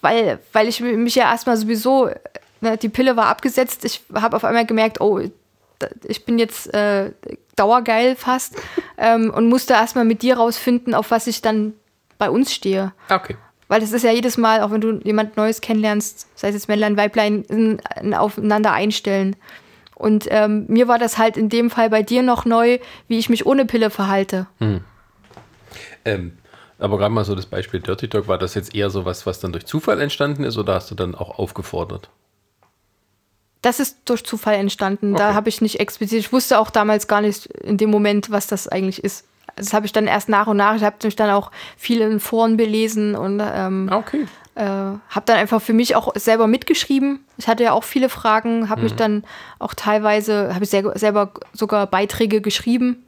weil, weil ich mich ja erstmal sowieso, ne, die Pille war abgesetzt, ich habe auf einmal gemerkt, oh, ich bin jetzt äh, dauergeil fast (laughs) ähm, und musste erstmal mit dir rausfinden, auf was ich dann bei uns stehe. Okay. Weil das ist ja jedes Mal, auch wenn du jemand Neues kennenlernst, sei es jetzt Männlein, Weiblein, ein, ein Aufeinander einstellen. Und ähm, mir war das halt in dem Fall bei dir noch neu, wie ich mich ohne Pille verhalte. Hm. Ähm, aber gerade mal so das Beispiel Dirty Talk, war das jetzt eher so was, was dann durch Zufall entstanden ist oder hast du dann auch aufgefordert? Das ist durch Zufall entstanden. Okay. Da habe ich nicht explizit, ich wusste auch damals gar nicht in dem Moment, was das eigentlich ist. Das habe ich dann erst nach und nach, ich habe mich dann auch viel in Foren belesen und ähm, okay. Äh, habe dann einfach für mich auch selber mitgeschrieben. Ich hatte ja auch viele Fragen, habe mhm. mich dann auch teilweise, habe ich selber sogar Beiträge geschrieben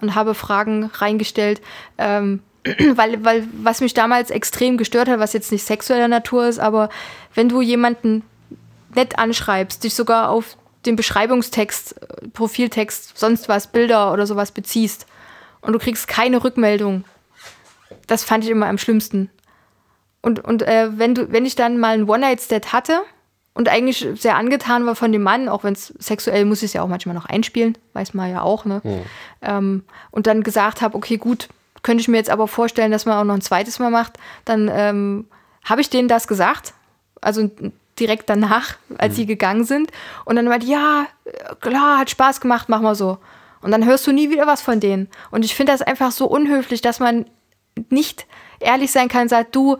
und habe Fragen reingestellt. Ähm, (clears throat) weil, weil was mich damals extrem gestört hat, was jetzt nicht sexueller Natur ist, aber wenn du jemanden nett anschreibst, dich sogar auf den Beschreibungstext, äh, Profiltext, sonst was, Bilder oder sowas beziehst und du kriegst keine Rückmeldung, das fand ich immer am schlimmsten. Und, und äh, wenn, du, wenn ich dann mal ein One-Night-Stand hatte und eigentlich sehr angetan war von dem Mann, auch wenn es sexuell muss ich es ja auch manchmal noch einspielen, weiß man ja auch, ne? Mhm. Ähm, und dann gesagt habe, okay, gut, könnte ich mir jetzt aber vorstellen, dass man auch noch ein zweites Mal macht, dann ähm, habe ich denen das gesagt. Also direkt danach, als mhm. sie gegangen sind. Und dann meinte, ja, klar, hat Spaß gemacht, mach mal so. Und dann hörst du nie wieder was von denen. Und ich finde das einfach so unhöflich, dass man nicht ehrlich sein kann und sagt, du,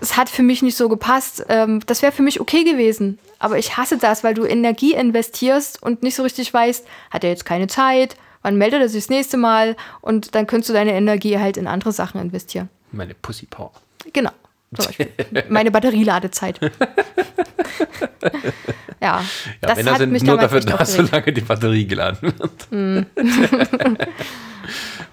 es hat für mich nicht so gepasst. Ähm, das wäre für mich okay gewesen. Aber ich hasse das, weil du Energie investierst und nicht so richtig weißt, hat er jetzt keine Zeit, wann meldet er sich das nächste Mal und dann könntest du deine Energie halt in andere Sachen investieren. Meine Pussy Power. Genau. Meine Batterieladezeit. (laughs) ja, ja, das Männer hat sind mich nur dafür da, solange die Batterie geladen wird. Mm. (laughs)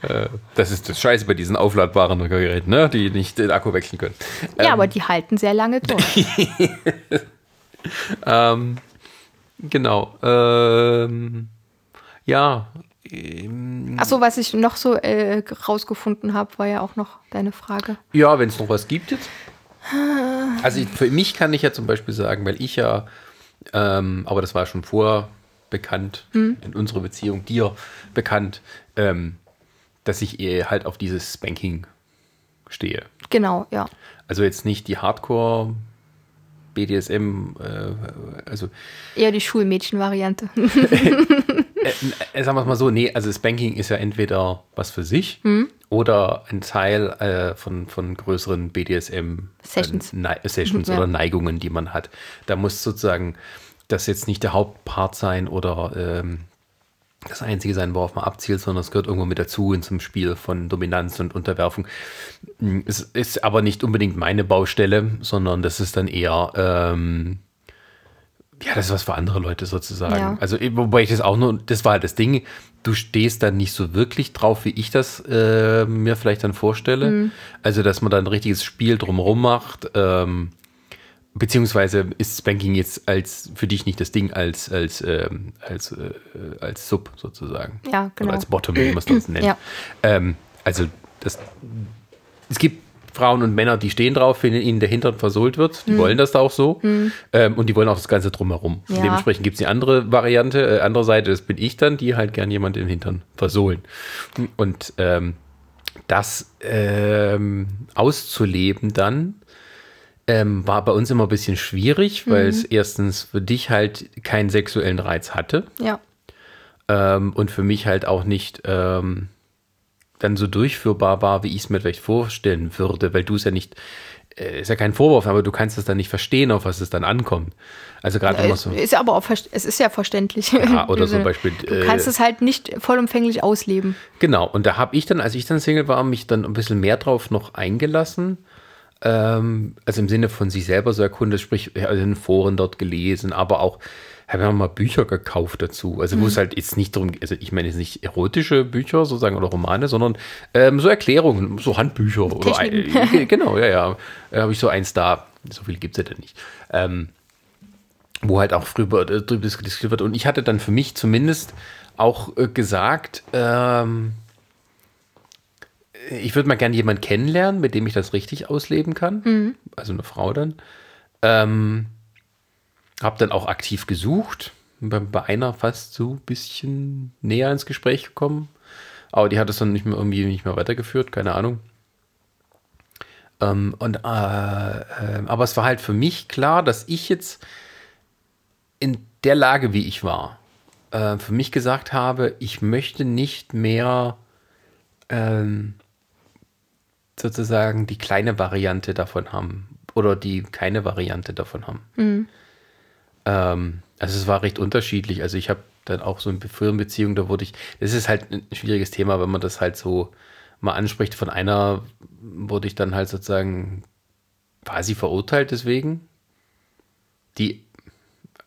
Äh, das ist das Scheiße bei diesen aufladbaren Geräten, ne? die nicht den Akku wechseln können. Ja, ähm, aber die halten sehr lange durch. (laughs) ähm, genau. Ähm, ja. Ähm, Achso, was ich noch so äh, rausgefunden habe, war ja auch noch deine Frage. Ja, wenn es noch was gibt jetzt. Also für mich kann ich ja zum Beispiel sagen, weil ich ja, ähm, aber das war schon vor bekannt, in unserer Beziehung dir bekannt, ähm, dass ich eher halt auf dieses Spanking stehe. Genau, ja. Also jetzt nicht die Hardcore BDSM, äh, also Eher die Schulmädchen-Variante. (laughs) (laughs) äh, sagen wir es mal so, nee, also Spanking ist ja entweder was für sich oder ein Teil äh, von, von größeren BDSM Sessions. Äh, Sessions Ja. oder Neigungen, die man hat. Da muss sozusagen das jetzt nicht der Hauptpart sein oder ähm, das Einzige sein, worauf man abzielt, sondern es gehört irgendwo mit dazu in zum Spiel von Dominanz und Unterwerfung. Mm, Es ist aber nicht unbedingt meine Baustelle, sondern das ist dann eher ähm, ja, das ist was für andere Leute sozusagen. Ja. Also, eh, wobei ich das auch nur, das war halt das Ding, du stehst dann nicht so wirklich drauf, wie ich das äh, mir vielleicht dann vorstelle. Mhm. Also, dass man da ein richtiges Spiel drumherum macht. Ähm, beziehungsweise ist Spanking jetzt als für dich nicht das Ding als, als, ähm, als, äh, als Sub sozusagen. Ja, genau. Oder als Bottom, wie man es (clears throat) nennt. Ja. Ähm, also, das, es gibt Frauen und Männer, die stehen drauf, wenn ihnen der Hintern versohlt wird. Die wollen das da auch so. Ähm, und die wollen auch das Ganze drumherum. Ja. Dementsprechend gibt es die andere Variante, äh, andere Seite, das bin ich dann, die halt gern jemand im Hintern versohlen. Und ähm, das ähm, auszuleben dann ähm, war bei uns immer ein bisschen schwierig, weil es erstens für dich halt keinen sexuellen Reiz hatte Ja. ähm, und für mich halt auch nicht ähm, dann so durchführbar war, wie ich es mir vielleicht vorstellen würde, weil du es ja nicht, äh, ist ja kein Vorwurf, aber du kannst es dann nicht verstehen, auf was es dann ankommt. Also gerade immer Es so. ist aber auch, es ist ja verständlich. Ja, oder (laughs) zum Beispiel, Du äh, kannst es halt nicht vollumfänglich ausleben. Genau, und da habe ich dann, als ich dann Single war, mich dann ein bisschen mehr drauf noch eingelassen. Ähm, also im Sinne von sich selber so erkundet, sprich, also in den Foren dort gelesen, aber auch habe mir mal Bücher gekauft dazu. Also wo es halt jetzt nicht darum, also ich meine jetzt nicht erotische Bücher sozusagen oder Romane, sondern ähm, so Erklärungen, so Handbücher oder äh, genau, ja, ja. Da habe ich so eins da. So viel gibt es ja dann nicht. Ähm, wo halt auch drüber, äh, drüber diskutiert wird. Und ich hatte dann für mich zumindest auch äh, gesagt, ähm, ich würde mal gerne jemanden kennenlernen, mit dem ich das richtig ausleben kann. Also eine Frau dann. Ähm, hab dann auch aktiv gesucht. Bei, bei einer fast so ein bisschen näher ins Gespräch gekommen. Aber die hat es dann nicht mehr irgendwie nicht mehr weitergeführt, keine Ahnung. Ähm, und, äh, äh, aber es war halt für mich klar, dass ich jetzt in der Lage, wie ich war, äh, für mich gesagt habe, ich möchte nicht mehr ähm, sozusagen die kleine Variante davon haben oder die keine Variante davon haben. Ähm, also es war recht unterschiedlich. Also ich habe dann auch so in früheren Beziehungen, da wurde ich, das ist halt ein schwieriges Thema, wenn man das halt so mal anspricht. Von einer wurde ich dann halt sozusagen quasi verurteilt deswegen, die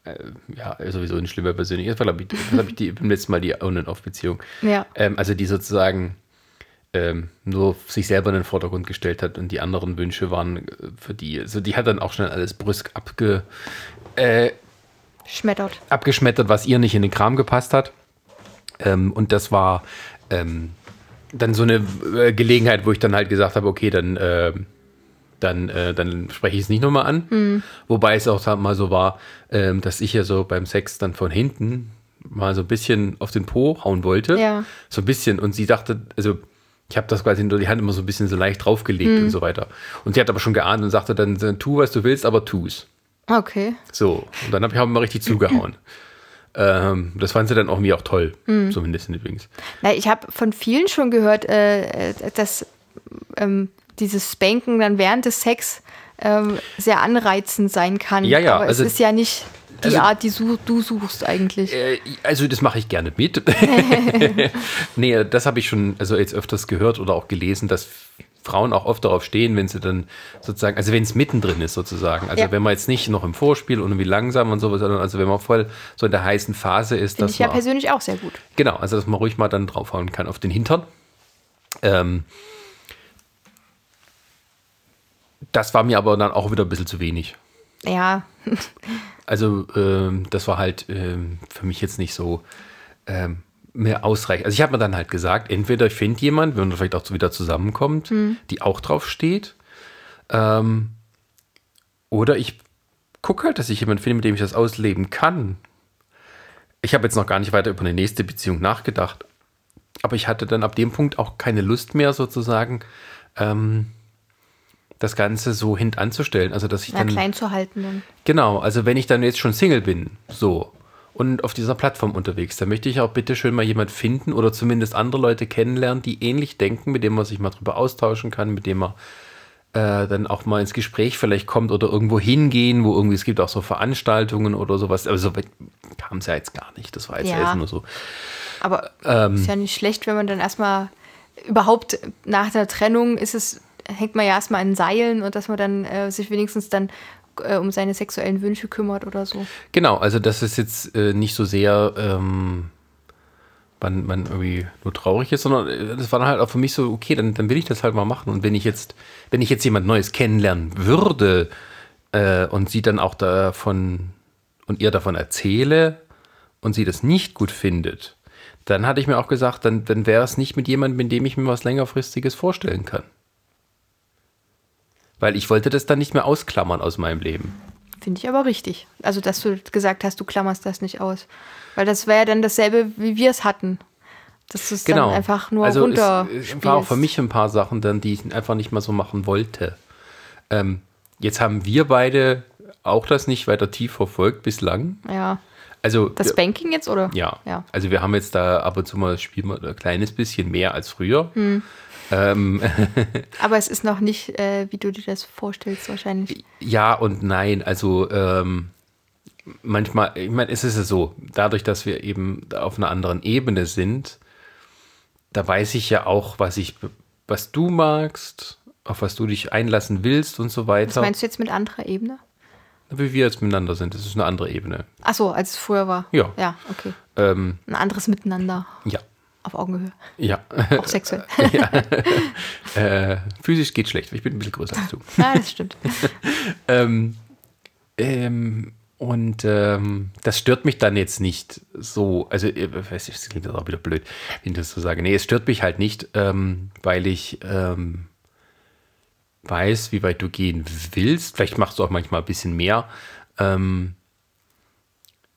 äh, ja sowieso eine schlimme Persönlichkeit. Das habe ich, hab ich die, beim letzten Mal die On-and-Off-Beziehung. Ja. Ähm, also die sozusagen ähm, nur sich selber in den Vordergrund gestellt hat und die anderen Wünsche waren äh, für die. Also die hat dann auch schnell alles brüsk abge, äh, Schmettert. abgeschmettert, was ihr nicht in den Kram gepasst hat. Ähm, und das war ähm, dann so eine äh, Gelegenheit, wo ich dann halt gesagt habe, okay, dann, äh, dann, äh, dann spreche ich es nicht nochmal an. Wobei es auch mal so war, ähm, dass ich ja so beim Sex dann von hinten mal so ein bisschen auf den Po hauen wollte. Ja. So ein bisschen. Und sie dachte, also ich habe das quasi nur die Hand immer so ein bisschen so leicht draufgelegt und so weiter. Und sie hat aber schon geahnt und sagte dann, tu, was du willst, aber tu's. Okay. So, und dann habe ich auch mal richtig zugehauen. ähm, das fand sie dann auch mir auch toll, zumindest übrigens. Na, ich habe von vielen schon gehört, äh, äh, dass ähm, dieses Spanken dann während des Sex ähm, sehr anreizend sein kann. Ja, ja, Aber also- es ist ja nicht die also- Art, die su du suchst eigentlich. Äh, also das mache ich gerne mit. (laughs) nee, das habe ich schon also jetzt öfters gehört oder auch gelesen, dass Frauen auch oft darauf stehen, wenn sie dann sozusagen, also wenn es mittendrin ist sozusagen. Also Ja. wenn man jetzt nicht noch im Vorspiel und irgendwie langsam und sowas, sondern also wenn man voll so in der heißen Phase ist, Finde ich ja persönlich auch sehr gut. Genau, also dass man ruhig mal dann draufhauen kann auf den Hintern. Ähm, das war mir aber dann auch wieder ein bisschen zu wenig. Ja, Also ähm, das war halt ähm, für mich jetzt nicht so ähm, mehr ausreichend. Also ich habe mir dann halt gesagt, entweder ich finde jemand, wenn man vielleicht auch wieder zusammenkommt, die auch drauf steht, ähm, oder ich gucke halt, dass ich jemanden finde, mit dem ich das ausleben kann. ich habe jetzt noch gar nicht weiter über eine nächste Beziehung nachgedacht. Aber ich hatte dann ab dem Punkt auch keine Lust mehr, sozusagen, ähm, das Ganze so hintanzustellen. Also, dass ich Na, dann. klein zu halten dann. Genau, also wenn ich dann jetzt schon Single bin, so, und auf dieser Plattform unterwegs, dann möchte ich auch bitte schön mal jemand finden oder zumindest andere Leute kennenlernen, die ähnlich denken, mit dem man sich mal drüber austauschen kann, mit dem man äh, dann auch mal ins Gespräch vielleicht kommt oder irgendwo hingehen, wo irgendwie, es gibt auch so Veranstaltungen oder sowas, aber so weit kam es ja jetzt gar nicht, das war jetzt Ja. erst nur so. Aber Ähm. ist ja nicht schlecht, wenn man dann erstmal überhaupt nach der Trennung ist es, hängt man ja erstmal in Seilen und dass man dann äh, sich wenigstens dann äh, um seine sexuellen Wünsche kümmert oder so. Genau, also das ist jetzt äh, nicht so sehr, ähm, man, man irgendwie nur traurig ist, sondern äh, das war dann halt auch für mich so, okay, dann, dann will ich das halt mal machen. Und wenn ich jetzt, wenn ich jetzt jemand Neues kennenlernen würde äh, und sie dann auch davon und ihr davon erzähle und sie das nicht gut findet, dann hatte ich mir auch gesagt, dann, dann wäre es nicht mit jemandem, mit dem ich mir was längerfristiges vorstellen kann. Weil ich wollte das dann nicht mehr ausklammern aus meinem Leben. Finde ich aber richtig. Also, dass du gesagt hast, du klammerst das nicht aus. Weil das wäre ja dann dasselbe, wie wir es hatten. Dass du es Genau. dann einfach nur also runter es, es war auch für mich ein paar Sachen dann, die ich einfach nicht mehr so machen wollte. Ähm, jetzt haben wir beide auch das nicht weiter tief verfolgt bislang. Ja. Also Das Banking jetzt, oder? ja. Ja. also wir haben jetzt da ab und zu mal spielen wir ein kleines bisschen mehr als früher. Hm. Ähm, (laughs) Aber es ist noch nicht, äh, wie du dir das vorstellst, wahrscheinlich. ja und nein. Also ähm, manchmal, ich meine, es ist ja so, dadurch, dass wir eben auf einer anderen Ebene sind, da weiß ich ja auch, was ich, was du magst, auf was du dich einlassen willst und so Was weiter. meinst du jetzt mit anderer Ebene? Wie wir jetzt miteinander sind, das ist eine andere Ebene. Ach so, als es früher war. Ja. Ja, okay. Ähm, Ein anderes Miteinander ja, auf Augenhöhe. ja. Auch sexuell. (laughs) äh, physisch geht schlecht, ich bin ein bisschen größer als du. ja, das stimmt. (laughs) ähm, ähm, und ähm, das stört mich dann jetzt nicht so, also ich weiß nicht, das klingt jetzt auch wieder blöd, wenn ich das so sage. Nee, es stört mich halt nicht, ähm, weil ich ähm, weiß, wie weit du gehen willst. Vielleicht machst du auch manchmal ein bisschen mehr. Ähm,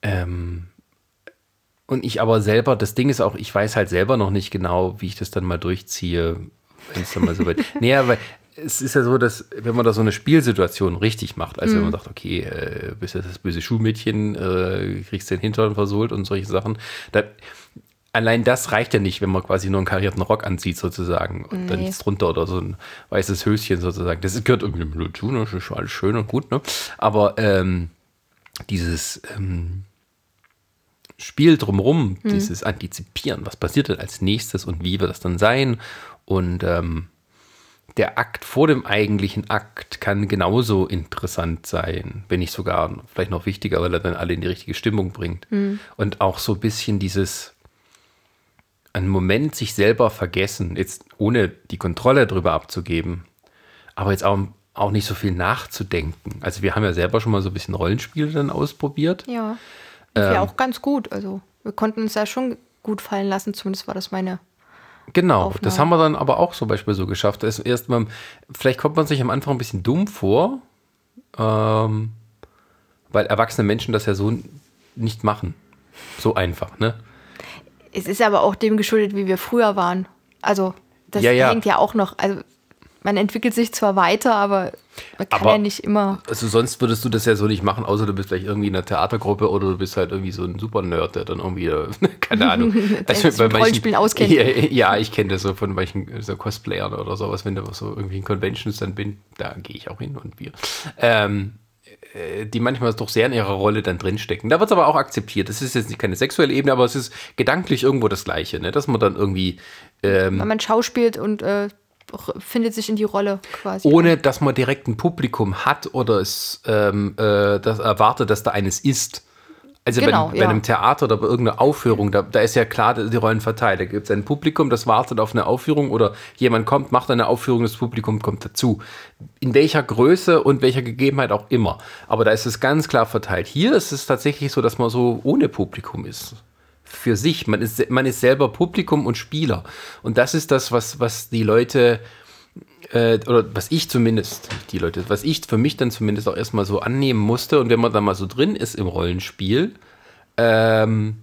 ähm, und ich aber selber, das Ding ist auch, ich weiß halt selber noch nicht genau, wie ich das dann mal durchziehe, wenn es dann mal so weit. (laughs) nee, aber es ist ja so, dass wenn man da so eine Spielsituation richtig macht, also wenn man sagt, okay, äh, bist jetzt das böse Schulmädchen, äh, kriegst den Hintern versohlt und solche Sachen, da, allein das reicht ja nicht, wenn man quasi nur einen karierten Rock anzieht sozusagen und dann Nee. nichts drunter oder so ein weißes Höschen sozusagen. Das gehört irgendwie mit dazu, ne? das ist schon alles schön und gut, ne? Aber ähm, dieses ähm, Spiel drumrum, dieses Antizipieren, was passiert denn als nächstes und wie wird das dann sein? Und ähm, der Akt vor dem eigentlichen Akt kann genauso interessant sein, wenn nicht sogar vielleicht noch wichtiger, weil er dann alle in die richtige Stimmung bringt. Und auch so ein bisschen dieses einen Moment sich selber vergessen, jetzt ohne die Kontrolle drüber abzugeben, aber jetzt auch, auch nicht so viel nachzudenken. Also wir haben ja selber schon mal so ein bisschen Rollenspiele dann ausprobiert. Ja. Ähm. auch ganz gut. Also, wir konnten uns ja schon gut fallen lassen. Zumindest war das meine. Genau, Aufnahme. das haben wir dann aber auch zum Beispiel so geschafft. Das erst mal, vielleicht kommt man sich am Anfang ein bisschen dumm vor, ähm, weil erwachsene Menschen das ja so nicht machen. So einfach, ne? Es ist aber auch dem geschuldet, wie wir früher waren. Also, das Ja, ja. hängt ja auch noch. Also, man entwickelt sich zwar weiter, aber man kann Aber- ja nicht immer. Also sonst würdest du das ja so nicht machen, außer du bist vielleicht irgendwie in einer Theatergruppe oder du bist halt irgendwie so ein Super-Nerd, der dann irgendwie, (laughs) keine Ahnung. (laughs) Der sich mit Rollenspielen auskennt. Ja, ja, ich kenne das so von manchen so Cosplayern oder sowas, wenn du so irgendwie in Conventions dann bin, da gehe ich auch hin und wir. Ähm, äh, die manchmal doch sehr in ihrer Rolle dann drinstecken. Da wird es aber auch akzeptiert. Das ist jetzt nicht keine sexuelle Ebene, aber es ist gedanklich irgendwo das Gleiche, ne? dass man dann irgendwie ähm, Wenn man schauspielt und äh, findet sich in die Rolle quasi. ohne dass man direkt ein Publikum hat oder es ähm, äh, das erwartet, dass da eines ist. Also Genau, bei, ja. bei einem Theater oder bei irgendeiner Aufführung, da, da ist ja klar die Rollen verteilt. Da gibt es ein Publikum, das wartet auf eine Aufführung oder jemand kommt, macht eine Aufführung, das Publikum kommt dazu. In welcher Größe und welcher Gegebenheit auch immer. Aber da ist es ganz klar verteilt. Hier ist es tatsächlich so, dass man so ohne Publikum ist. Für sich. Man ist, man ist selber Publikum und Spieler. Und das ist das, was, was die Leute äh, oder was ich zumindest, die Leute, was ich für mich dann zumindest auch erstmal so annehmen musste und wenn man dann mal so drin ist im Rollenspiel, ähm,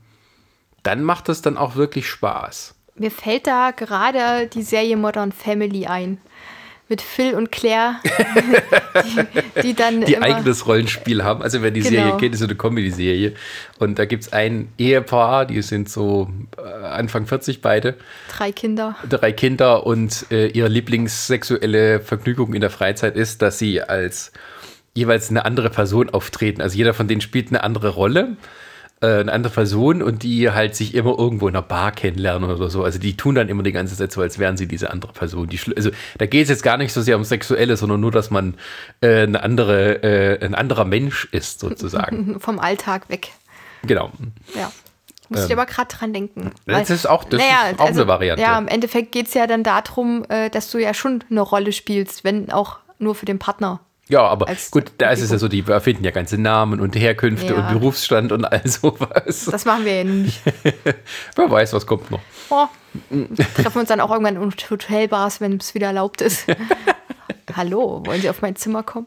dann macht das dann auch wirklich Spaß. Mir fällt da gerade die Serie Modern Family ein. Mit Phil und Claire, die, die dann. Die eigenes Rollenspiel haben. Also, wer die genau. Serie kennt, ist so eine Comedy-Serie. Und da gibt es ein Ehepaar, die sind so äh, Anfang 40 beide. Drei Kinder. Drei Kinder und äh, ihre Lieblingssexuelle Vergnügung in der Freizeit ist, dass sie als jeweils eine andere Person auftreten. Also jeder von denen spielt eine andere Rolle eine andere Person und die halt sich immer irgendwo in einer Bar kennenlernen oder so. Also die tun dann immer die ganze Zeit so, als wären sie diese andere Person. Die, also da geht es jetzt gar nicht so sehr um Sexuelle, sondern nur, dass man äh, eine andere, äh, ein anderer Mensch ist, sozusagen. (laughs) Vom Alltag weg. Genau. Ja. Muss ähm, ich aber gerade dran denken. Das ist auch, das naja, ist auch also, eine Variante. Ja, im Endeffekt geht es ja dann darum, äh, dass du ja schon eine Rolle spielst, wenn auch nur für den Partner. Ja, aber gut, da ist es ja so, die erfinden ja ganze Namen und Herkünfte ja. und Berufsstand und all (laughs) sowas. Das machen wir ja nicht. (laughs) Wer weiß, was kommt noch. Oh, treffen wir uns dann auch irgendwann in Hotelbars, wenn es wieder erlaubt ist. (laughs) Hallo, wollen Sie auf mein Zimmer kommen?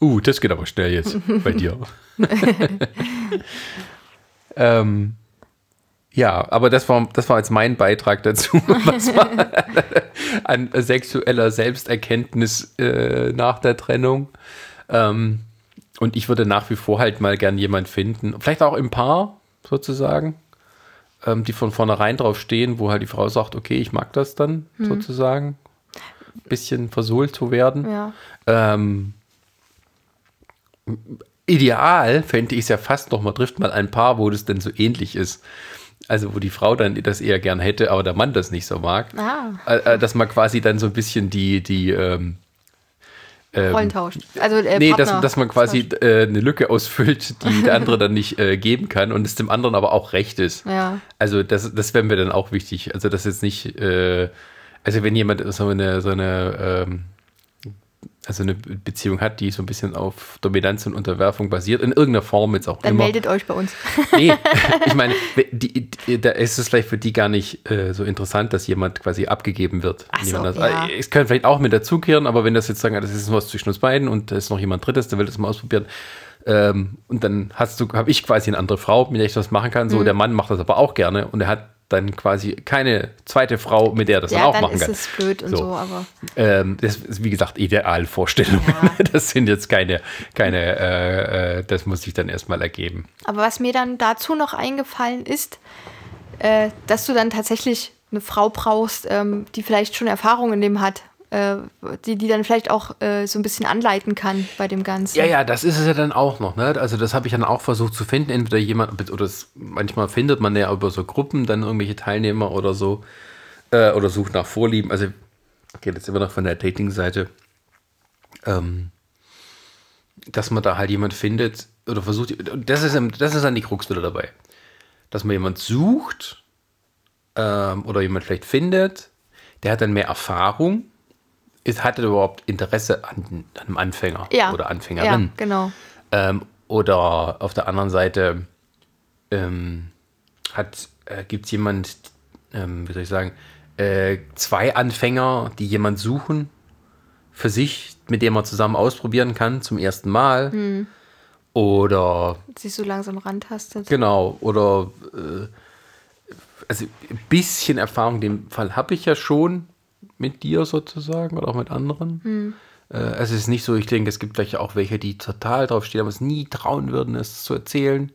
Uh, das geht aber schnell jetzt bei dir. ähm, ja, aber das war, das war jetzt mein Beitrag dazu, (laughs) was war an sexueller Selbsterkenntnis äh, nach der Trennung. Ähm, und ich würde nach wie vor halt mal gern jemand finden, vielleicht auch im Paar sozusagen, ähm, die von vornherein drauf stehen, wo halt die Frau sagt, okay, ich mag das dann mhm. sozusagen, bisschen versohlt zu werden. Ja. Ähm, ideal fände ich es ja fast noch, man trifft mal ein Paar, wo das denn so ähnlich ist. Also wo die Frau dann das eher gern hätte, aber der Mann das nicht so mag. Ah. Äh, äh dass man quasi dann so ein bisschen die, die ähm, ähm, Rollentausch. Also, äh, nee, dass, dass man quasi äh, eine Lücke ausfüllt, die der andere dann nicht äh, geben kann und es dem anderen aber auch recht ist. Ja. Also das, das wäre mir dann auch wichtig. Also das jetzt nicht, äh, also wenn jemand so eine, so eine ähm, also eine Beziehung hat, die so ein bisschen auf Dominanz und Unterwerfung basiert, in irgendeiner Form jetzt auch Dann immer. meldet euch bei uns. (laughs) nee, (laughs) ich meine, die, die, da ist es vielleicht für die gar nicht äh, so interessant, dass jemand quasi abgegeben wird. Ach so, das, ja. Es können vielleicht auch mit dazukehren, aber wenn das jetzt sagen, das ist was zwischen uns beiden und da ist noch jemand Drittes, der will das mal ausprobieren, ähm, und dann hast du, habe ich quasi eine andere Frau, mit der ich das machen kann. So, mhm. der Mann macht das aber auch gerne und er hat dann quasi keine zweite Frau, mit der er das ja, dann auch dann machen ist kann. Es blöd und so, so aber. Ähm, das ist, wie gesagt, Idealvorstellungen. Ja. (laughs) Das sind jetzt keine, keine äh, äh, das muss sich dann erstmal ergeben. Aber was mir dann dazu noch eingefallen ist, äh, dass du dann tatsächlich eine Frau brauchst, ähm, die vielleicht schon Erfahrung in dem hat die, die dann vielleicht auch äh, so ein bisschen anleiten kann bei dem Ganzen. Ja, ja, das ist es ja dann auch noch. Ne? Also das habe ich dann auch versucht zu finden. Entweder jemand, oder das, manchmal findet man ja über so Gruppen dann irgendwelche Teilnehmer oder so. Äh, oder sucht nach Vorlieben. Also geht jetzt immer noch von der Dating-Seite. Ähm, dass man da halt jemand findet oder versucht, das ist, das ist dann die Krux wieder dabei. Dass man jemand sucht ähm, oder jemand vielleicht findet, der hat dann mehr Erfahrung ist, hat er überhaupt Interesse an, an einem Anfänger ja. oder Anfängerin? Ja, genau. Ähm, oder auf der anderen Seite ähm, äh, gibt es jemand, ähm, wie soll ich sagen, äh, zwei Anfänger, die jemand suchen für sich, mit dem man zusammen ausprobieren kann zum ersten Mal. Hm. Oder sich so langsam rantastet. Genau, oder äh, also ein bisschen Erfahrung in dem Fall habe ich ja schon, mit dir sozusagen oder auch mit anderen. Hm. Äh, es ist nicht so, ich denke, es gibt vielleicht auch welche, die total drauf stehen, aber es nie trauen würden, es zu erzählen.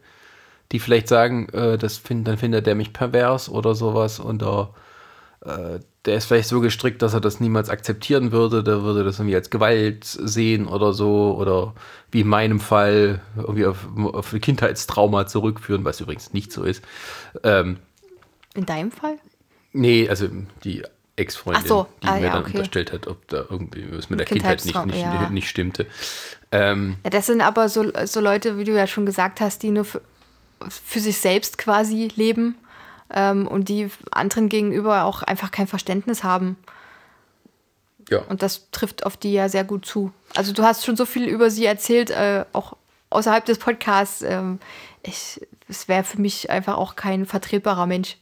Die vielleicht sagen, äh, das find, dann findet der mich pervers oder sowas. Und äh, der ist vielleicht so gestrickt, dass er das niemals akzeptieren würde. Der würde das irgendwie als Gewalt sehen oder so. Oder wie in meinem Fall irgendwie auf, auf ein Kindheitstrauma zurückführen, was übrigens nicht so ist. Ähm, in deinem Fall? Nee, also die Ex-Freundin, so. die ah, mir ja, dann okay. unterstellt hat, ob da irgendwie was mit der Kindheit nicht, nicht, ja. nicht stimmte. Ähm, ja, das sind aber so, so Leute, wie du ja schon gesagt hast, die nur für, für sich selbst quasi leben ähm, und die anderen gegenüber auch einfach kein Verständnis haben. Ja. Und das trifft auf die ja sehr gut zu. Also du hast schon so viel über sie erzählt, äh, auch außerhalb des Podcasts. Ähm, ich, es wäre für mich einfach auch kein vertretbarer Mensch.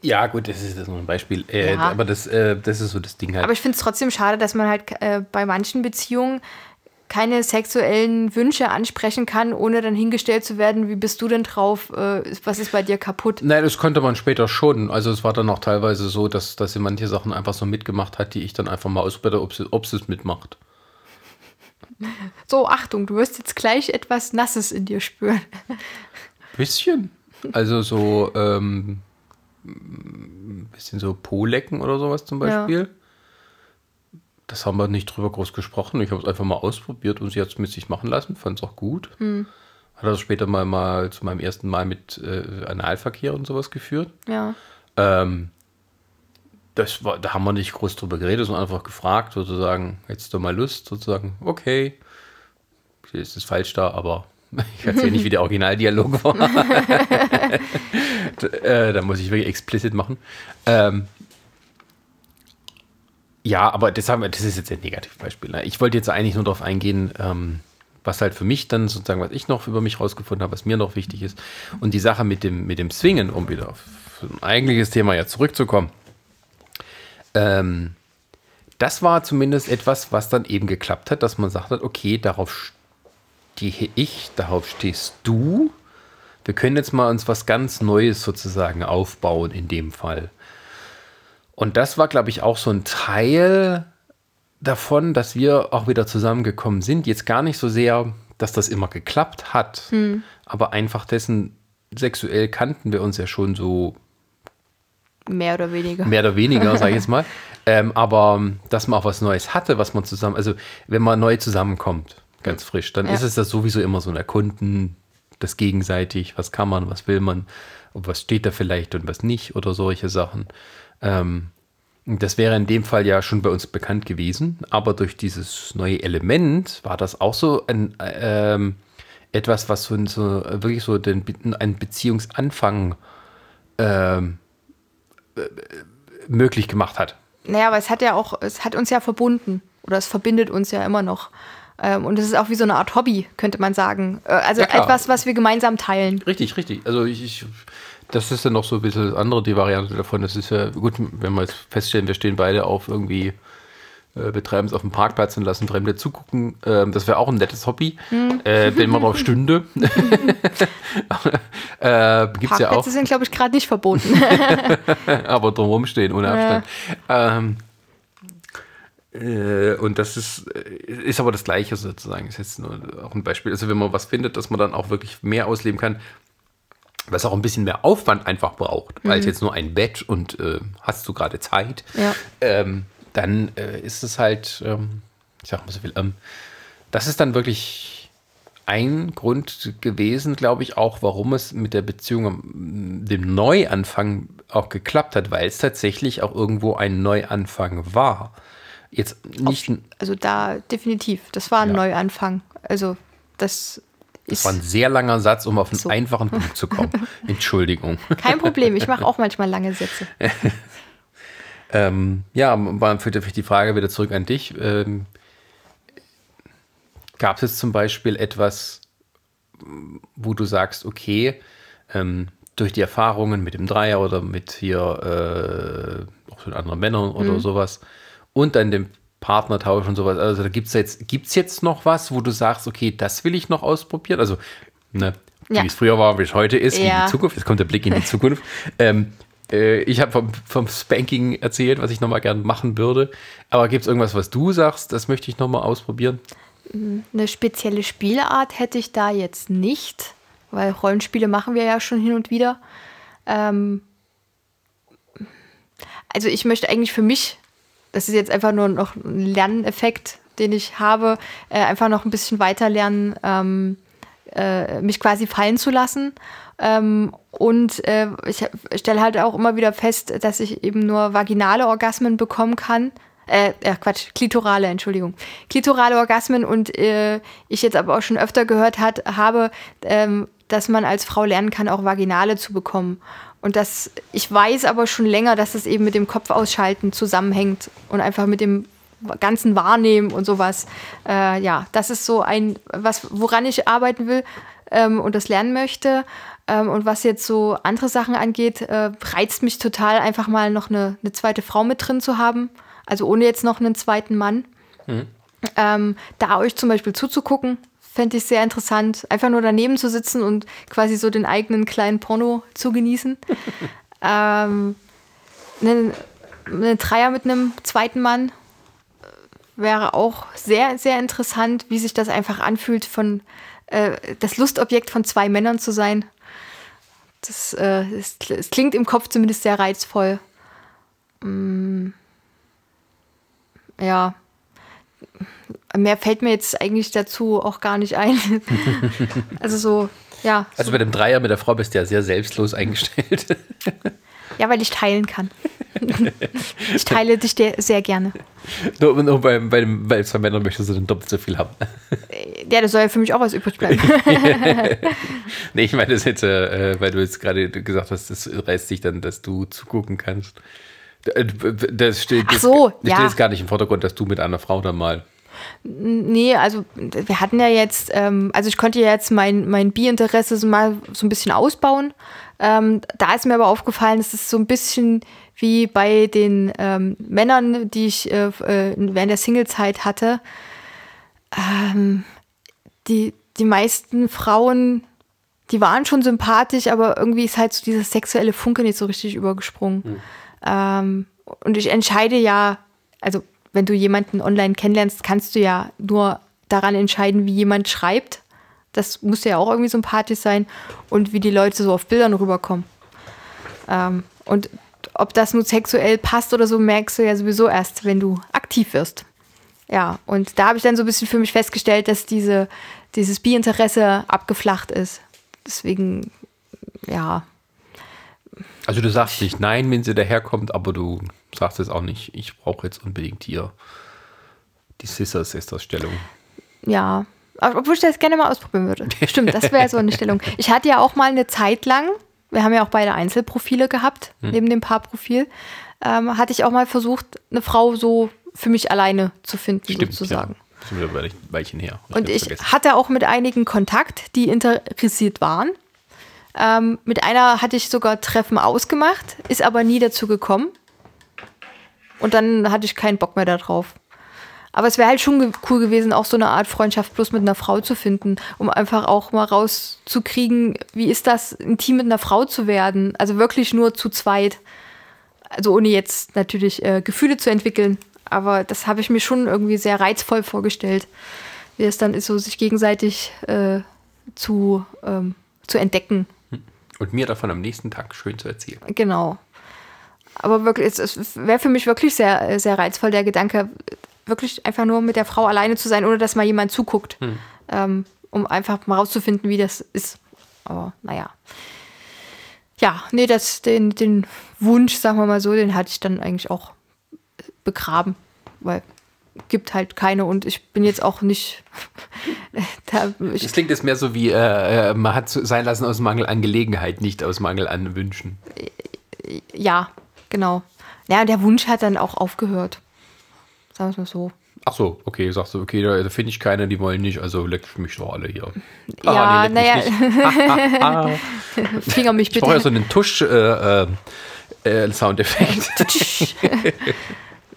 Ja, gut, das ist nur ein Beispiel. Äh, Ja. Aber das, äh, das ist so das Ding halt. Aber ich finde es trotzdem schade, dass man halt äh, bei manchen Beziehungen keine sexuellen Wünsche ansprechen kann, ohne dann hingestellt zu werden, wie bist du denn drauf, äh, was ist bei dir kaputt? Nein, das konnte man später schon. Also es war dann auch teilweise so, dass, dass sie manche Sachen einfach so mitgemacht hat, die ich dann einfach mal ausprobiert ob sie, ob sie es mitmacht. So, Achtung, du wirst jetzt gleich etwas Nasses in dir spüren. Bisschen. Also so ähm, ein bisschen so Po-Lecken oder sowas zum Beispiel. Ja. Das haben wir nicht drüber groß gesprochen. Ich habe es einfach mal ausprobiert und sie hat es mit sich machen lassen, fand es auch gut. Hm. Hat das später mal, mal zu meinem ersten Mal mit äh, Analverkehr und sowas geführt. Ja. Ähm, das war, da haben wir nicht groß drüber geredet, sondern einfach gefragt, sozusagen, hättest du mal Lust, sozusagen, okay, ist es falsch da, aber (laughs) ich erzähle nicht, wie der Originaldialog war. (laughs) äh, da muss ich wirklich explicit machen. Ähm, ja, aber das, haben wir, das ist jetzt ein Negativbeispiel. Ne? Ich wollte jetzt eigentlich nur darauf eingehen, ähm, was halt für mich dann sozusagen, was ich noch über mich rausgefunden habe, was mir noch wichtig ist. Und die Sache mit dem, mit dem Swingen, um wieder auf ein eigentliches Thema ja zurückzukommen. Ähm, das war zumindest etwas, was dann eben geklappt hat, dass man sagt hat, okay, darauf stehe ich, darauf stehst du. Wir können jetzt mal uns was ganz Neues sozusagen aufbauen in dem Fall. Und das war, glaube ich, auch so ein Teil davon, dass wir auch wieder zusammengekommen sind. Jetzt gar nicht so sehr, dass das immer geklappt hat, hm. aber einfach dessen sexuell kannten wir uns ja schon so Mehr oder weniger. Mehr oder weniger, sage ich jetzt mal. (laughs) Ähm, aber dass man auch was Neues hatte, was man zusammen, also wenn man neu zusammenkommt, ganz frisch, dann ja. ist es das sowieso immer so ein Erkunden, das gegenseitig, was kann man, was will man, was steht da vielleicht und was nicht oder solche Sachen. Ähm, das wäre in dem Fall ja schon bei uns bekannt gewesen, aber durch dieses neue Element war das auch so ein, ähm, etwas, was so, so, wirklich so den, einen Beziehungsanfang ähm, äh, möglich gemacht hat. Naja, aber es hat ja auch, es hat uns ja verbunden oder es verbindet uns ja immer noch. Ähm, und es ist auch wie so eine Art Hobby, könnte man sagen. Äh, also ja, etwas, was wir gemeinsam teilen. Richtig, richtig. Also ich, ich das ist dann noch so ein bisschen andere, die Variante davon. Das ist ja gut, wenn wir jetzt feststellen, wir stehen beide auf irgendwie äh, betreiben es auf dem Parkplatz und lassen Fremde zugucken. Ähm, das wäre auch ein nettes Hobby, hm. äh, wenn man drauf stünde. (laughs) (laughs) äh, gibt's ja auch. sind, glaube ich, gerade nicht verboten. (laughs) aber drumherum stehen, ohne Abstand. Ja. Ähm, äh, und das ist, äh, ist aber das Gleiche sozusagen. Ist jetzt nur auch ein Beispiel. Also wenn man was findet, dass man dann auch wirklich mehr ausleben kann, was auch ein bisschen mehr Aufwand einfach braucht, mhm. als jetzt nur ein Bett und äh, hast du gerade Zeit. Ja. Ähm, dann äh, ist es halt, ähm, ich sag mal so viel, ähm, das ist dann wirklich ein Grund gewesen, glaube ich, auch, warum es mit der Beziehung, dem Neuanfang auch geklappt hat, weil es tatsächlich auch irgendwo ein Neuanfang war. Jetzt nicht. Auf, also da definitiv, das war ein ja. Neuanfang. Also das das war ein sehr langer Satz, um auf einen so. einfachen Punkt zu kommen. (laughs) Entschuldigung. Kein Problem, ich mache auch manchmal lange Sätze. (laughs) Ähm, ja, für die Frage wieder zurück an dich. Ähm, Gab es zum Beispiel etwas, wo du sagst, okay, ähm, durch die Erfahrungen mit dem Dreier oder mit hier äh, auch mit anderen Männern oder mhm. sowas und dann dem Partnertausch und sowas, also da gibt es jetzt, gibt's jetzt noch was, wo du sagst, okay, das will ich noch ausprobieren? Also, ne, ja. wie es früher war, wie es heute ist, ja. wie die Zukunft, jetzt kommt der Blick in die Zukunft. (laughs) ähm, äh, ich habe vom, vom, Spanking erzählt, was ich nochmal gerne machen würde. Aber gibt es irgendwas, was du sagst, das möchte ich nochmal ausprobieren? Eine spezielle Spielart hätte ich da jetzt nicht, weil Rollenspiele machen wir ja schon hin und wieder. Ähm also ich möchte eigentlich für mich, das ist jetzt einfach nur noch ein Lerneffekt, den ich habe, äh, einfach noch ein bisschen weiter lernen, ähm, äh, mich quasi fallen zu lassen ähm, und äh, ich stelle halt auch immer wieder fest, dass ich eben nur vaginale Orgasmen bekommen kann. Äh, äh, Quatsch, klitorale, Entschuldigung. Klitorale Orgasmen und äh, ich jetzt aber auch schon öfter gehört hat, habe, ähm, dass man als Frau lernen kann, auch vaginale zu bekommen. Und das, ich weiß aber schon länger, dass es eben mit dem Kopf ausschalten zusammenhängt und einfach mit dem ganzen Wahrnehmen und sowas. Äh, ja, das ist so ein, was, woran ich arbeiten will ähm, und das lernen möchte. Ähm, und was jetzt so andere Sachen angeht, äh, reizt mich total, einfach mal noch eine, eine zweite Frau mit drin zu haben. Also ohne jetzt noch einen zweiten Mann. Mhm. Ähm, da euch zum Beispiel zuzugucken, fände ich sehr interessant. Einfach nur daneben zu sitzen und quasi so den eigenen kleinen Porno zu genießen. (laughs) ähm, einen, einen Dreier mit einem zweiten Mann wäre auch sehr, sehr interessant, wie sich das einfach anfühlt, von äh, das Lustobjekt von zwei Männern zu sein. Das, äh, es, es klingt im Kopf zumindest sehr reizvoll. Mm, ja. Mehr fällt mir jetzt eigentlich dazu auch gar nicht ein. (laughs) also so, ja. Also so. bei dem Dreier mit der Frau bist du ja sehr selbstlos eingestellt. (laughs) Ja, weil ich teilen kann. (laughs) ich teile dich sehr gerne. Nur, nur bei, bei, dem, bei zwei Männern möchtest du dann doppelt so viel haben. Ja, das soll ja für mich auch was übrig bleiben. nee, ich meine das jetzt, äh, weil du jetzt gerade gesagt hast, das reißt dich dann, dass du zugucken kannst. Das steht, Ach so, das, das ja. steht jetzt gar nicht im Vordergrund, dass du mit einer Frau dann mal Nee, also wir hatten ja jetzt, ähm, also ich konnte ja jetzt mein, mein Bi-Interesse so mal so ein bisschen ausbauen. Ähm, da ist mir aber aufgefallen, es ist so ein bisschen wie bei den ähm, Männern, die ich äh, während der Singlezeit hatte. Ähm, die, die meisten Frauen, die waren schon sympathisch, aber irgendwie ist halt so dieser sexuelle Funke nicht so richtig übergesprungen. Mhm. und ich entscheide ja, also wenn du jemanden online kennenlernst, kannst du ja nur daran entscheiden, wie jemand schreibt. Das muss ja auch irgendwie sympathisch sein und wie die Leute so auf Bildern rüberkommen. Ähm, und ob das nun sexuell passt oder so, merkst du ja sowieso erst, wenn du aktiv wirst. Ja, und da habe ich dann so ein bisschen für mich festgestellt, dass diese, dieses Bi-Interesse abgeflacht ist. Deswegen, ja. Also du sagst nicht nein, wenn sie daherkommt, aber du sagst es auch nicht, ich brauche jetzt unbedingt hier die Scissors ist das Stellung. Ja, obwohl ich das gerne mal ausprobieren würde. (laughs) Stimmt, das wäre so eine Stellung. Ich hatte ja auch mal eine Zeit lang, wir haben ja auch beide Einzelprofile gehabt, hm. neben dem Paarprofil, ähm, hatte ich auch mal versucht, eine Frau so für mich alleine zu finden, Stimmt, sozusagen. Ja. Das ist ein Weilchen her. Ich Und ich vergessen. hatte auch mit einigen Kontakt, die interessiert waren. Ähm, mit einer hatte ich sogar Treffen ausgemacht, ist aber nie dazu gekommen. Und dann hatte ich keinen Bock mehr darauf. Aber es wäre halt schon cool gewesen, auch so eine Art Freundschaft bloß mit einer Frau zu finden, um einfach auch mal rauszukriegen, wie ist das, intim mit einer Frau zu werden. Also wirklich nur zu zweit. Also ohne jetzt natürlich äh, Gefühle zu entwickeln. Aber das habe ich mir schon irgendwie sehr reizvoll vorgestellt, wie es dann ist, so sich gegenseitig äh, zu, ähm, zu entdecken. Und mir davon am nächsten Tag schön zu erzählen. Genau. Aber wirklich, es, es wäre für mich wirklich sehr, sehr reizvoll, der Gedanke, wirklich einfach nur mit der Frau alleine zu sein, ohne dass mal jemand zuguckt, hm. ähm, um einfach mal rauszufinden, wie das ist. Aber naja. Ja, nee, das, den, den Wunsch, sagen wir mal so, den hatte ich dann eigentlich auch begraben, weil gibt halt keine und ich bin jetzt auch nicht. (laughs) da, das klingt jetzt mehr so wie, äh, äh man hat sein lassen aus Mangel an Gelegenheit, nicht aus Mangel an Wünschen. Ja, genau. Ja, der Wunsch hat dann auch aufgehört. Sagen wir es mal so. Ach so, okay, sagst du, okay, da, finde ich keine, die wollen nicht, also leck mich doch alle hier. Ja, ah, nee, naja. (laughs) Finger mich bitte. Ich brauche ja so einen Tusch-Soundeffekt. Äh, äh,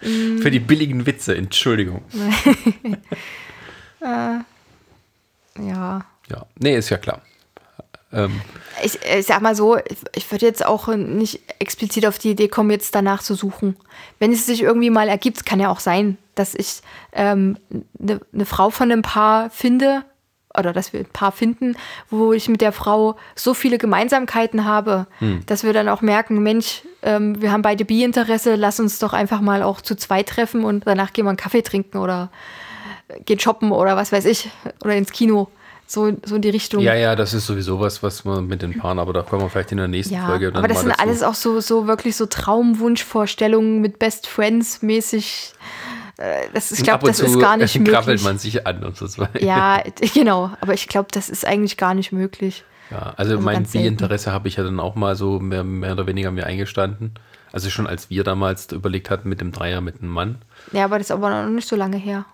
(laughs) (laughs) Für die billigen Witze, Entschuldigung. äh, ja. Ja, nee, ist ja klar. Ähm, ich, ich sag mal so, ich würde jetzt auch nicht explizit auf die Idee kommen, jetzt danach zu suchen. Wenn es sich irgendwie mal ergibt, kann ja auch sein, dass ich eine ähm, ne, ne Frau von einem Paar finde oder dass wir ein Paar finden, wo ich mit der Frau so viele Gemeinsamkeiten habe, hm. dass wir dann auch merken, Mensch, ähm, wir haben beide Bi-Interesse, lass uns doch einfach mal auch zu zweit treffen und danach gehen wir einen Kaffee trinken oder gehen shoppen oder was weiß ich oder ins Kino. So, so in die Richtung. Ja, ja, das ist sowieso was, was man mit den Paaren, aber da kommen wir vielleicht in der nächsten ja, Folge. Dann aber das sind dazu. alles auch so, so wirklich so Traumwunschvorstellungen mit Best Friends mäßig. Äh, das, ich glaube, das ist gar nicht (laughs) möglich. krabbelt man sich an und so weiter. Ja, (laughs) genau. Aber ich glaube, das ist eigentlich gar nicht möglich. Ja, also, also mein Bi-Interesse habe ich ja dann auch mal so mehr, mehr oder weniger mir eingestanden. Also schon als wir damals überlegt hatten mit dem Dreier mit einem Mann. Ja, aber das ist aber noch nicht so lange her.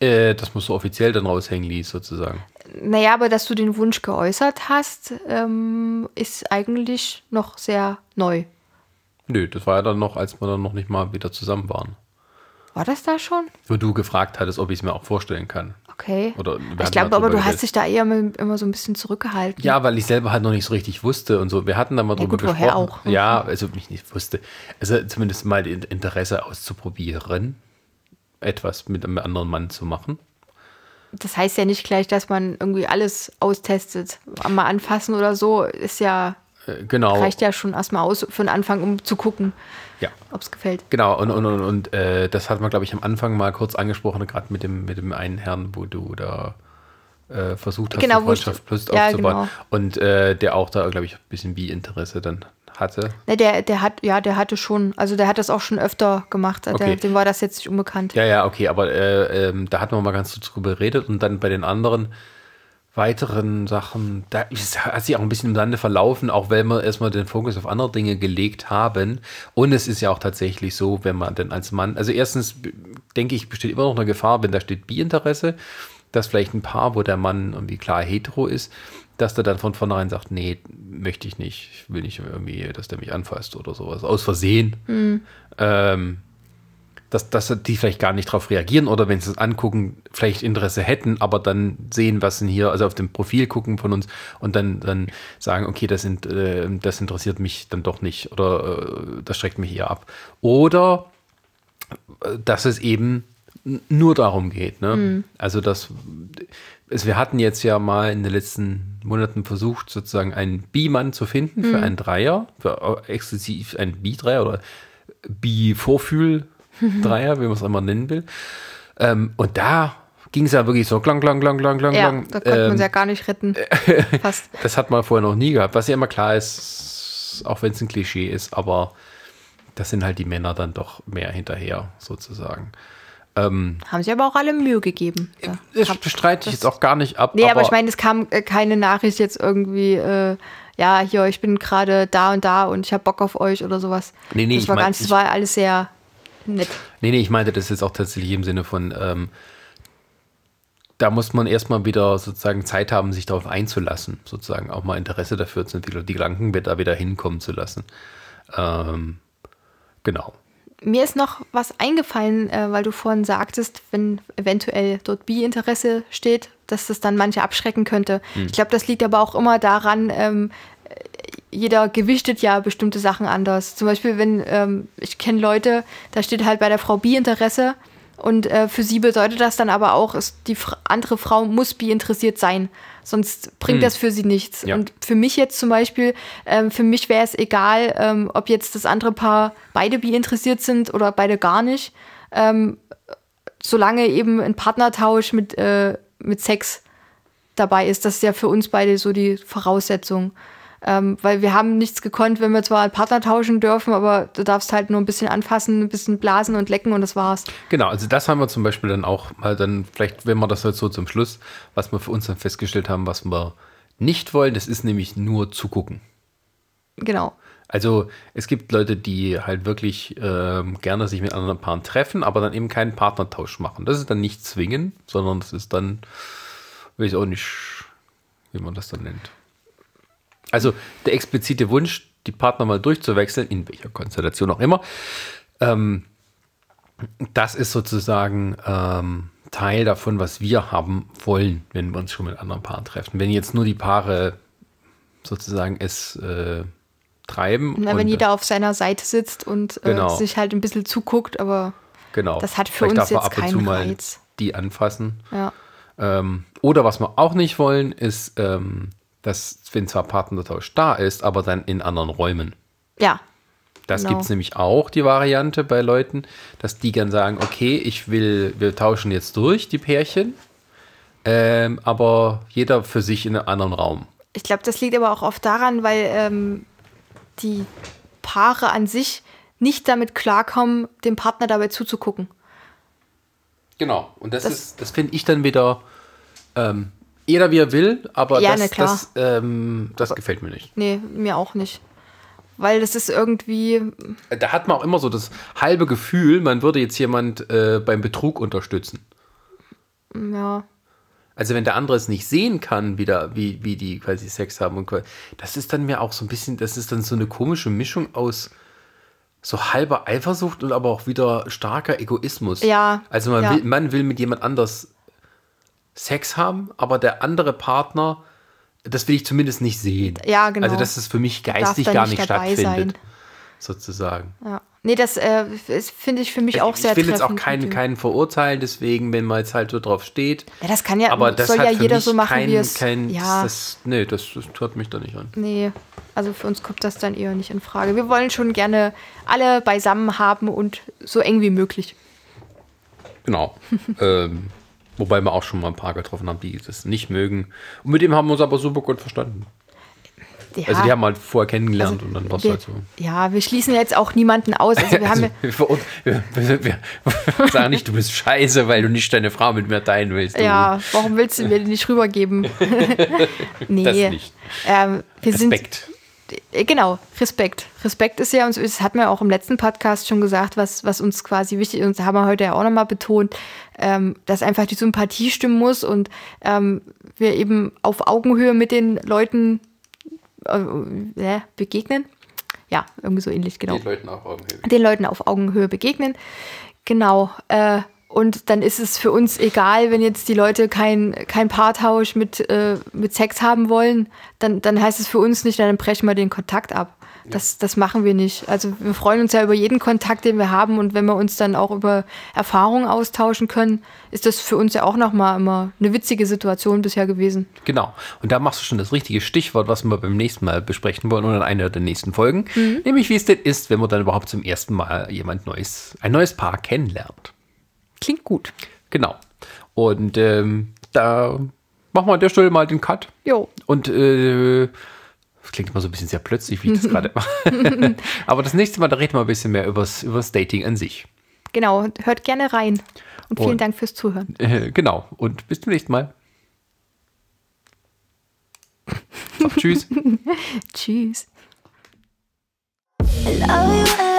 Äh, das musst du offiziell dann raushängen ließ, sozusagen. Naja, aber dass du den Wunsch geäußert hast, ähm, ist eigentlich noch sehr neu. Nö, das war ja dann noch, als wir dann noch nicht mal wieder zusammen waren. War das da schon? Wo du gefragt hattest, ob ich es mir auch vorstellen kann. Okay. Ich glaube aber, du hast geredet. dich da eher immer immer so ein bisschen zurückgehalten. Ja, weil ich selber halt noch nicht so richtig wusste und so. Wir hatten da mal drüber gut, woher gesprochen. auch? Ja, also ich nicht wusste. Also zumindest mal Interesse auszuprobieren, etwas mit einem anderen Mann zu machen. Das heißt ja nicht gleich, dass man irgendwie alles austestet. Mal anfassen oder so ist ja, Äh, Genau. reicht ja schon erstmal aus für den Anfang, um zu gucken, Ja. ob es gefällt. Genau, und, und, und, und äh, das hat man, glaube ich, am Anfang mal kurz angesprochen, gerade mit dem, mit dem einen Herrn, wo du da äh, versucht hast, Genau, Freundschaft Plus ja, aufzubauen. genau. Und äh, der auch da, glaube ich, ein bisschen Bi-Interesse dann hatte. Ne, der, der hat, ja, der hatte schon, also der hat das auch schon öfter gemacht. Der, Okay. dem war das jetzt nicht unbekannt. Ja, ja, okay, aber äh, ähm, da hatten wir mal ganz drüber geredet und dann bei den anderen weiteren Sachen, da ist, hat sich auch ein bisschen im Sande verlaufen, auch wenn wir erstmal den Fokus auf andere Dinge gelegt haben. Und es ist ja auch tatsächlich so, wenn man denn als Mann, also erstens denke ich, besteht immer noch eine Gefahr, wenn da steht Bi-Interesse, dass vielleicht ein Paar, wo der Mann irgendwie klar hetero ist, dass der dann von vornherein sagt, nee, möchte ich nicht, ich will nicht irgendwie, dass der mich anfasst oder sowas, aus Versehen. Ähm, dass, dass die vielleicht gar nicht darauf reagieren oder wenn sie es angucken, vielleicht Interesse hätten, aber dann sehen, was denn hier, also auf dem Profil gucken von uns und dann, dann sagen, okay, das, sind, äh, das interessiert mich dann doch nicht oder äh, das schreckt mich eher ab. Oder äh, dass es eben nur darum geht. Ne? Also dass es, wir hatten jetzt ja mal in den letzten Monaten versucht, sozusagen einen Bi-Mann zu finden für einen Dreier, für äh, exklusiv einen Bi-Dreier oder Bi-Vorfühl-Dreier, wie man es immer nennen will. Ähm, und da ging es ja wirklich so klang, klang, klang, klang, klang, Ja, klang. da konnte man Ähm, es ja gar nicht retten. (laughs) Fast. das hat man vorher noch nie gehabt. Was ja immer klar ist, auch wenn es ein Klischee ist, aber das sind halt die Männer dann doch mehr hinterher, sozusagen. Haben sie aber auch alle Mühe gegeben. Ja. Das bestreite ich jetzt auch gar nicht ab. Nee, aber, ich meine, es kam äh, keine Nachricht jetzt irgendwie, äh, ja, hier, ich bin gerade da und da und ich habe Bock auf euch oder sowas. Nee, nee, das ich war mein- ganz, das war alles sehr nett. Nee, nee, ich meinte das jetzt auch tatsächlich im Sinne von, ähm, da muss man erstmal wieder sozusagen Zeit haben, sich darauf einzulassen, sozusagen auch mal Interesse dafür zu entwickeln, die Gedanken da wieder hinkommen zu lassen. Ähm, genau. Mir ist noch was eingefallen, äh, weil du vorhin sagtest, wenn eventuell dort Bi-Interesse steht, dass das dann manche abschrecken könnte. Hm. Ich glaube, das liegt aber auch immer daran, ähm, jeder gewichtet ja bestimmte Sachen anders. Zum Beispiel, wenn ähm, ich kenne Leute, da steht halt bei der Frau Bi-Interesse und äh, für sie bedeutet das dann aber auch, die andere Frau muss Bi interessiert sein. Sonst bringt das für sie nichts. Ja. Und für mich jetzt zum Beispiel, ähm, für mich wäre es egal, ähm, ob jetzt das andere Paar beide bi interessiert sind oder beide gar nicht, ähm, solange eben ein Partnertausch mit, äh, mit Sex dabei ist. Das ist ja für uns beide so die Voraussetzung. Ähm, weil wir haben nichts gekonnt, wenn wir zwar einen Partner tauschen dürfen, aber du darfst halt nur ein bisschen anfassen, ein bisschen blasen und lecken und das war's. Genau, also das haben wir zum Beispiel dann auch mal dann, vielleicht, wenn wir das jetzt so zum Schluss, was wir für uns dann festgestellt haben, was wir nicht wollen, das ist nämlich nur zugucken. Genau. Also es gibt Leute, die halt wirklich ähm, gerne sich mit anderen Paaren treffen, aber dann eben keinen Partnertausch machen. Das ist dann nicht zwingen, sondern das ist dann, weiß auch nicht, wie man das dann nennt. Also der explizite Wunsch, die Partner mal durchzuwechseln, in welcher Konstellation auch immer, ähm, das ist sozusagen ähm, Teil davon, was wir haben wollen, wenn wir uns schon mit anderen Paaren treffen. Wenn jetzt nur die Paare sozusagen es äh, treiben. Na, wenn und- jeder auf seiner Seite sitzt und äh, Genau. sich halt ein bisschen zuguckt, aber Genau. Das hat für Vielleicht uns jetzt ab und zu keinen mal Reiz. die anfassen. ja. Ähm, oder was wir auch nicht wollen, ist, ähm, dass, wenn zwar Partnertausch da ist, aber dann in anderen Räumen. Ja, Das Genau. gibt es nämlich auch, die Variante bei Leuten, dass die dann sagen, okay, ich will, wir tauschen jetzt durch, die Pärchen, ähm, aber jeder für sich in einem anderen Raum. ich glaube, das liegt aber auch oft daran, weil ähm, die Paare an sich nicht damit klarkommen, dem Partner dabei zuzugucken. Genau. Und das, Das- ist, das finde ich dann wieder ähm, jeder wie er will, aber Ja, das, klar. das, ähm, das gefällt mir nicht. Nee, mir auch nicht. Weil das ist irgendwie, Da hat man auch immer so das halbe Gefühl, man würde jetzt jemand äh, beim Betrug unterstützen. ja, Also wenn der andere es nicht sehen kann, wie, da, wie, wie die quasi Sex haben und quasi, das ist dann mir auch so ein bisschen, das ist dann so eine komische Mischung aus so halber Eifersucht und aber auch wieder starker Egoismus. Ja, Also man, ja. will, man will mit jemand anders Sex haben, aber der andere Partner, das will ich zumindest nicht sehen. Ja, genau. Also dass es für mich geistig gar nicht nicht dabei stattfindet. sein. Sozusagen. Ja. Nee, das äh, finde ich für mich auch sehr ich will jetzt auch keinen, keinen verurteilen, deswegen, wenn man jetzt halt so drauf steht. Ja, das kann ja, Aber das soll ja jeder so machen, kein, wie es. kein, ja, das, nee, das, das tut mich da nicht an. nee. Also für uns kommt das dann eher nicht in Frage. Wir wollen schon gerne alle beisammen haben und so eng wie möglich. Genau. (laughs) ähm, wobei wir auch schon mal ein paar getroffen haben, die das nicht mögen. Und mit dem haben wir uns aber super gut verstanden. Ja, Also die haben halt vorher kennengelernt und dann war es halt so. ja, wir schließen jetzt auch niemanden aus. Also wir haben Also, wir, wir, wir, (laughs) sagen nicht, du bist scheiße, weil du nicht deine Frau mit mir teilen willst. Du. ja, warum willst du mir die nicht rübergeben? (laughs) nee. Das nicht. Ähm, wir Respekt. sind Genau, Respekt. Respekt ist ja uns, das hatten wir auch im letzten Podcast schon gesagt, was, was uns quasi wichtig ist, und das haben wir heute ja auch nochmal betont, ähm, dass einfach die Sympathie stimmen muss und ähm, wir eben auf Augenhöhe mit den Leuten äh, äh, begegnen. Ja, irgendwie so ähnlich, genau Den Leuten auf Augenhöhe. den Leuten auf Augenhöhe begegnen. Genau. Äh, und dann ist es für uns egal, wenn jetzt die Leute kein, kein Paartausch mit, äh, mit Sex haben wollen, dann, dann heißt es für uns nicht, dann brechen wir den Kontakt ab. Das, das machen wir nicht. Also wir freuen uns ja über jeden Kontakt, den wir haben und wenn wir uns dann auch über Erfahrungen austauschen können, ist das für uns ja auch nochmal immer eine witzige Situation bisher gewesen. Genau. Und da machst du schon das richtige Stichwort, was wir beim nächsten Mal besprechen wollen oder in einer der nächsten Folgen. Mhm. Nämlich, wie es denn ist, wenn man dann überhaupt zum ersten Mal jemand Neues, ein neues Paar kennenlernt. Klingt gut. Genau. Und ähm, da machen wir an der Stelle mal den Cut. Jo. Und äh, das klingt immer so ein bisschen sehr plötzlich, wie ich das gerade mache. (laughs) Aber das nächste Mal, da reden wir ein bisschen mehr übers, übers Dating an sich. Genau. Hört gerne rein. Und vielen Und- Dank fürs Zuhören. Äh, (laughs) genau. Und bis zum nächsten Mal. Sag tschüss. (laughs) Tschüss. I love you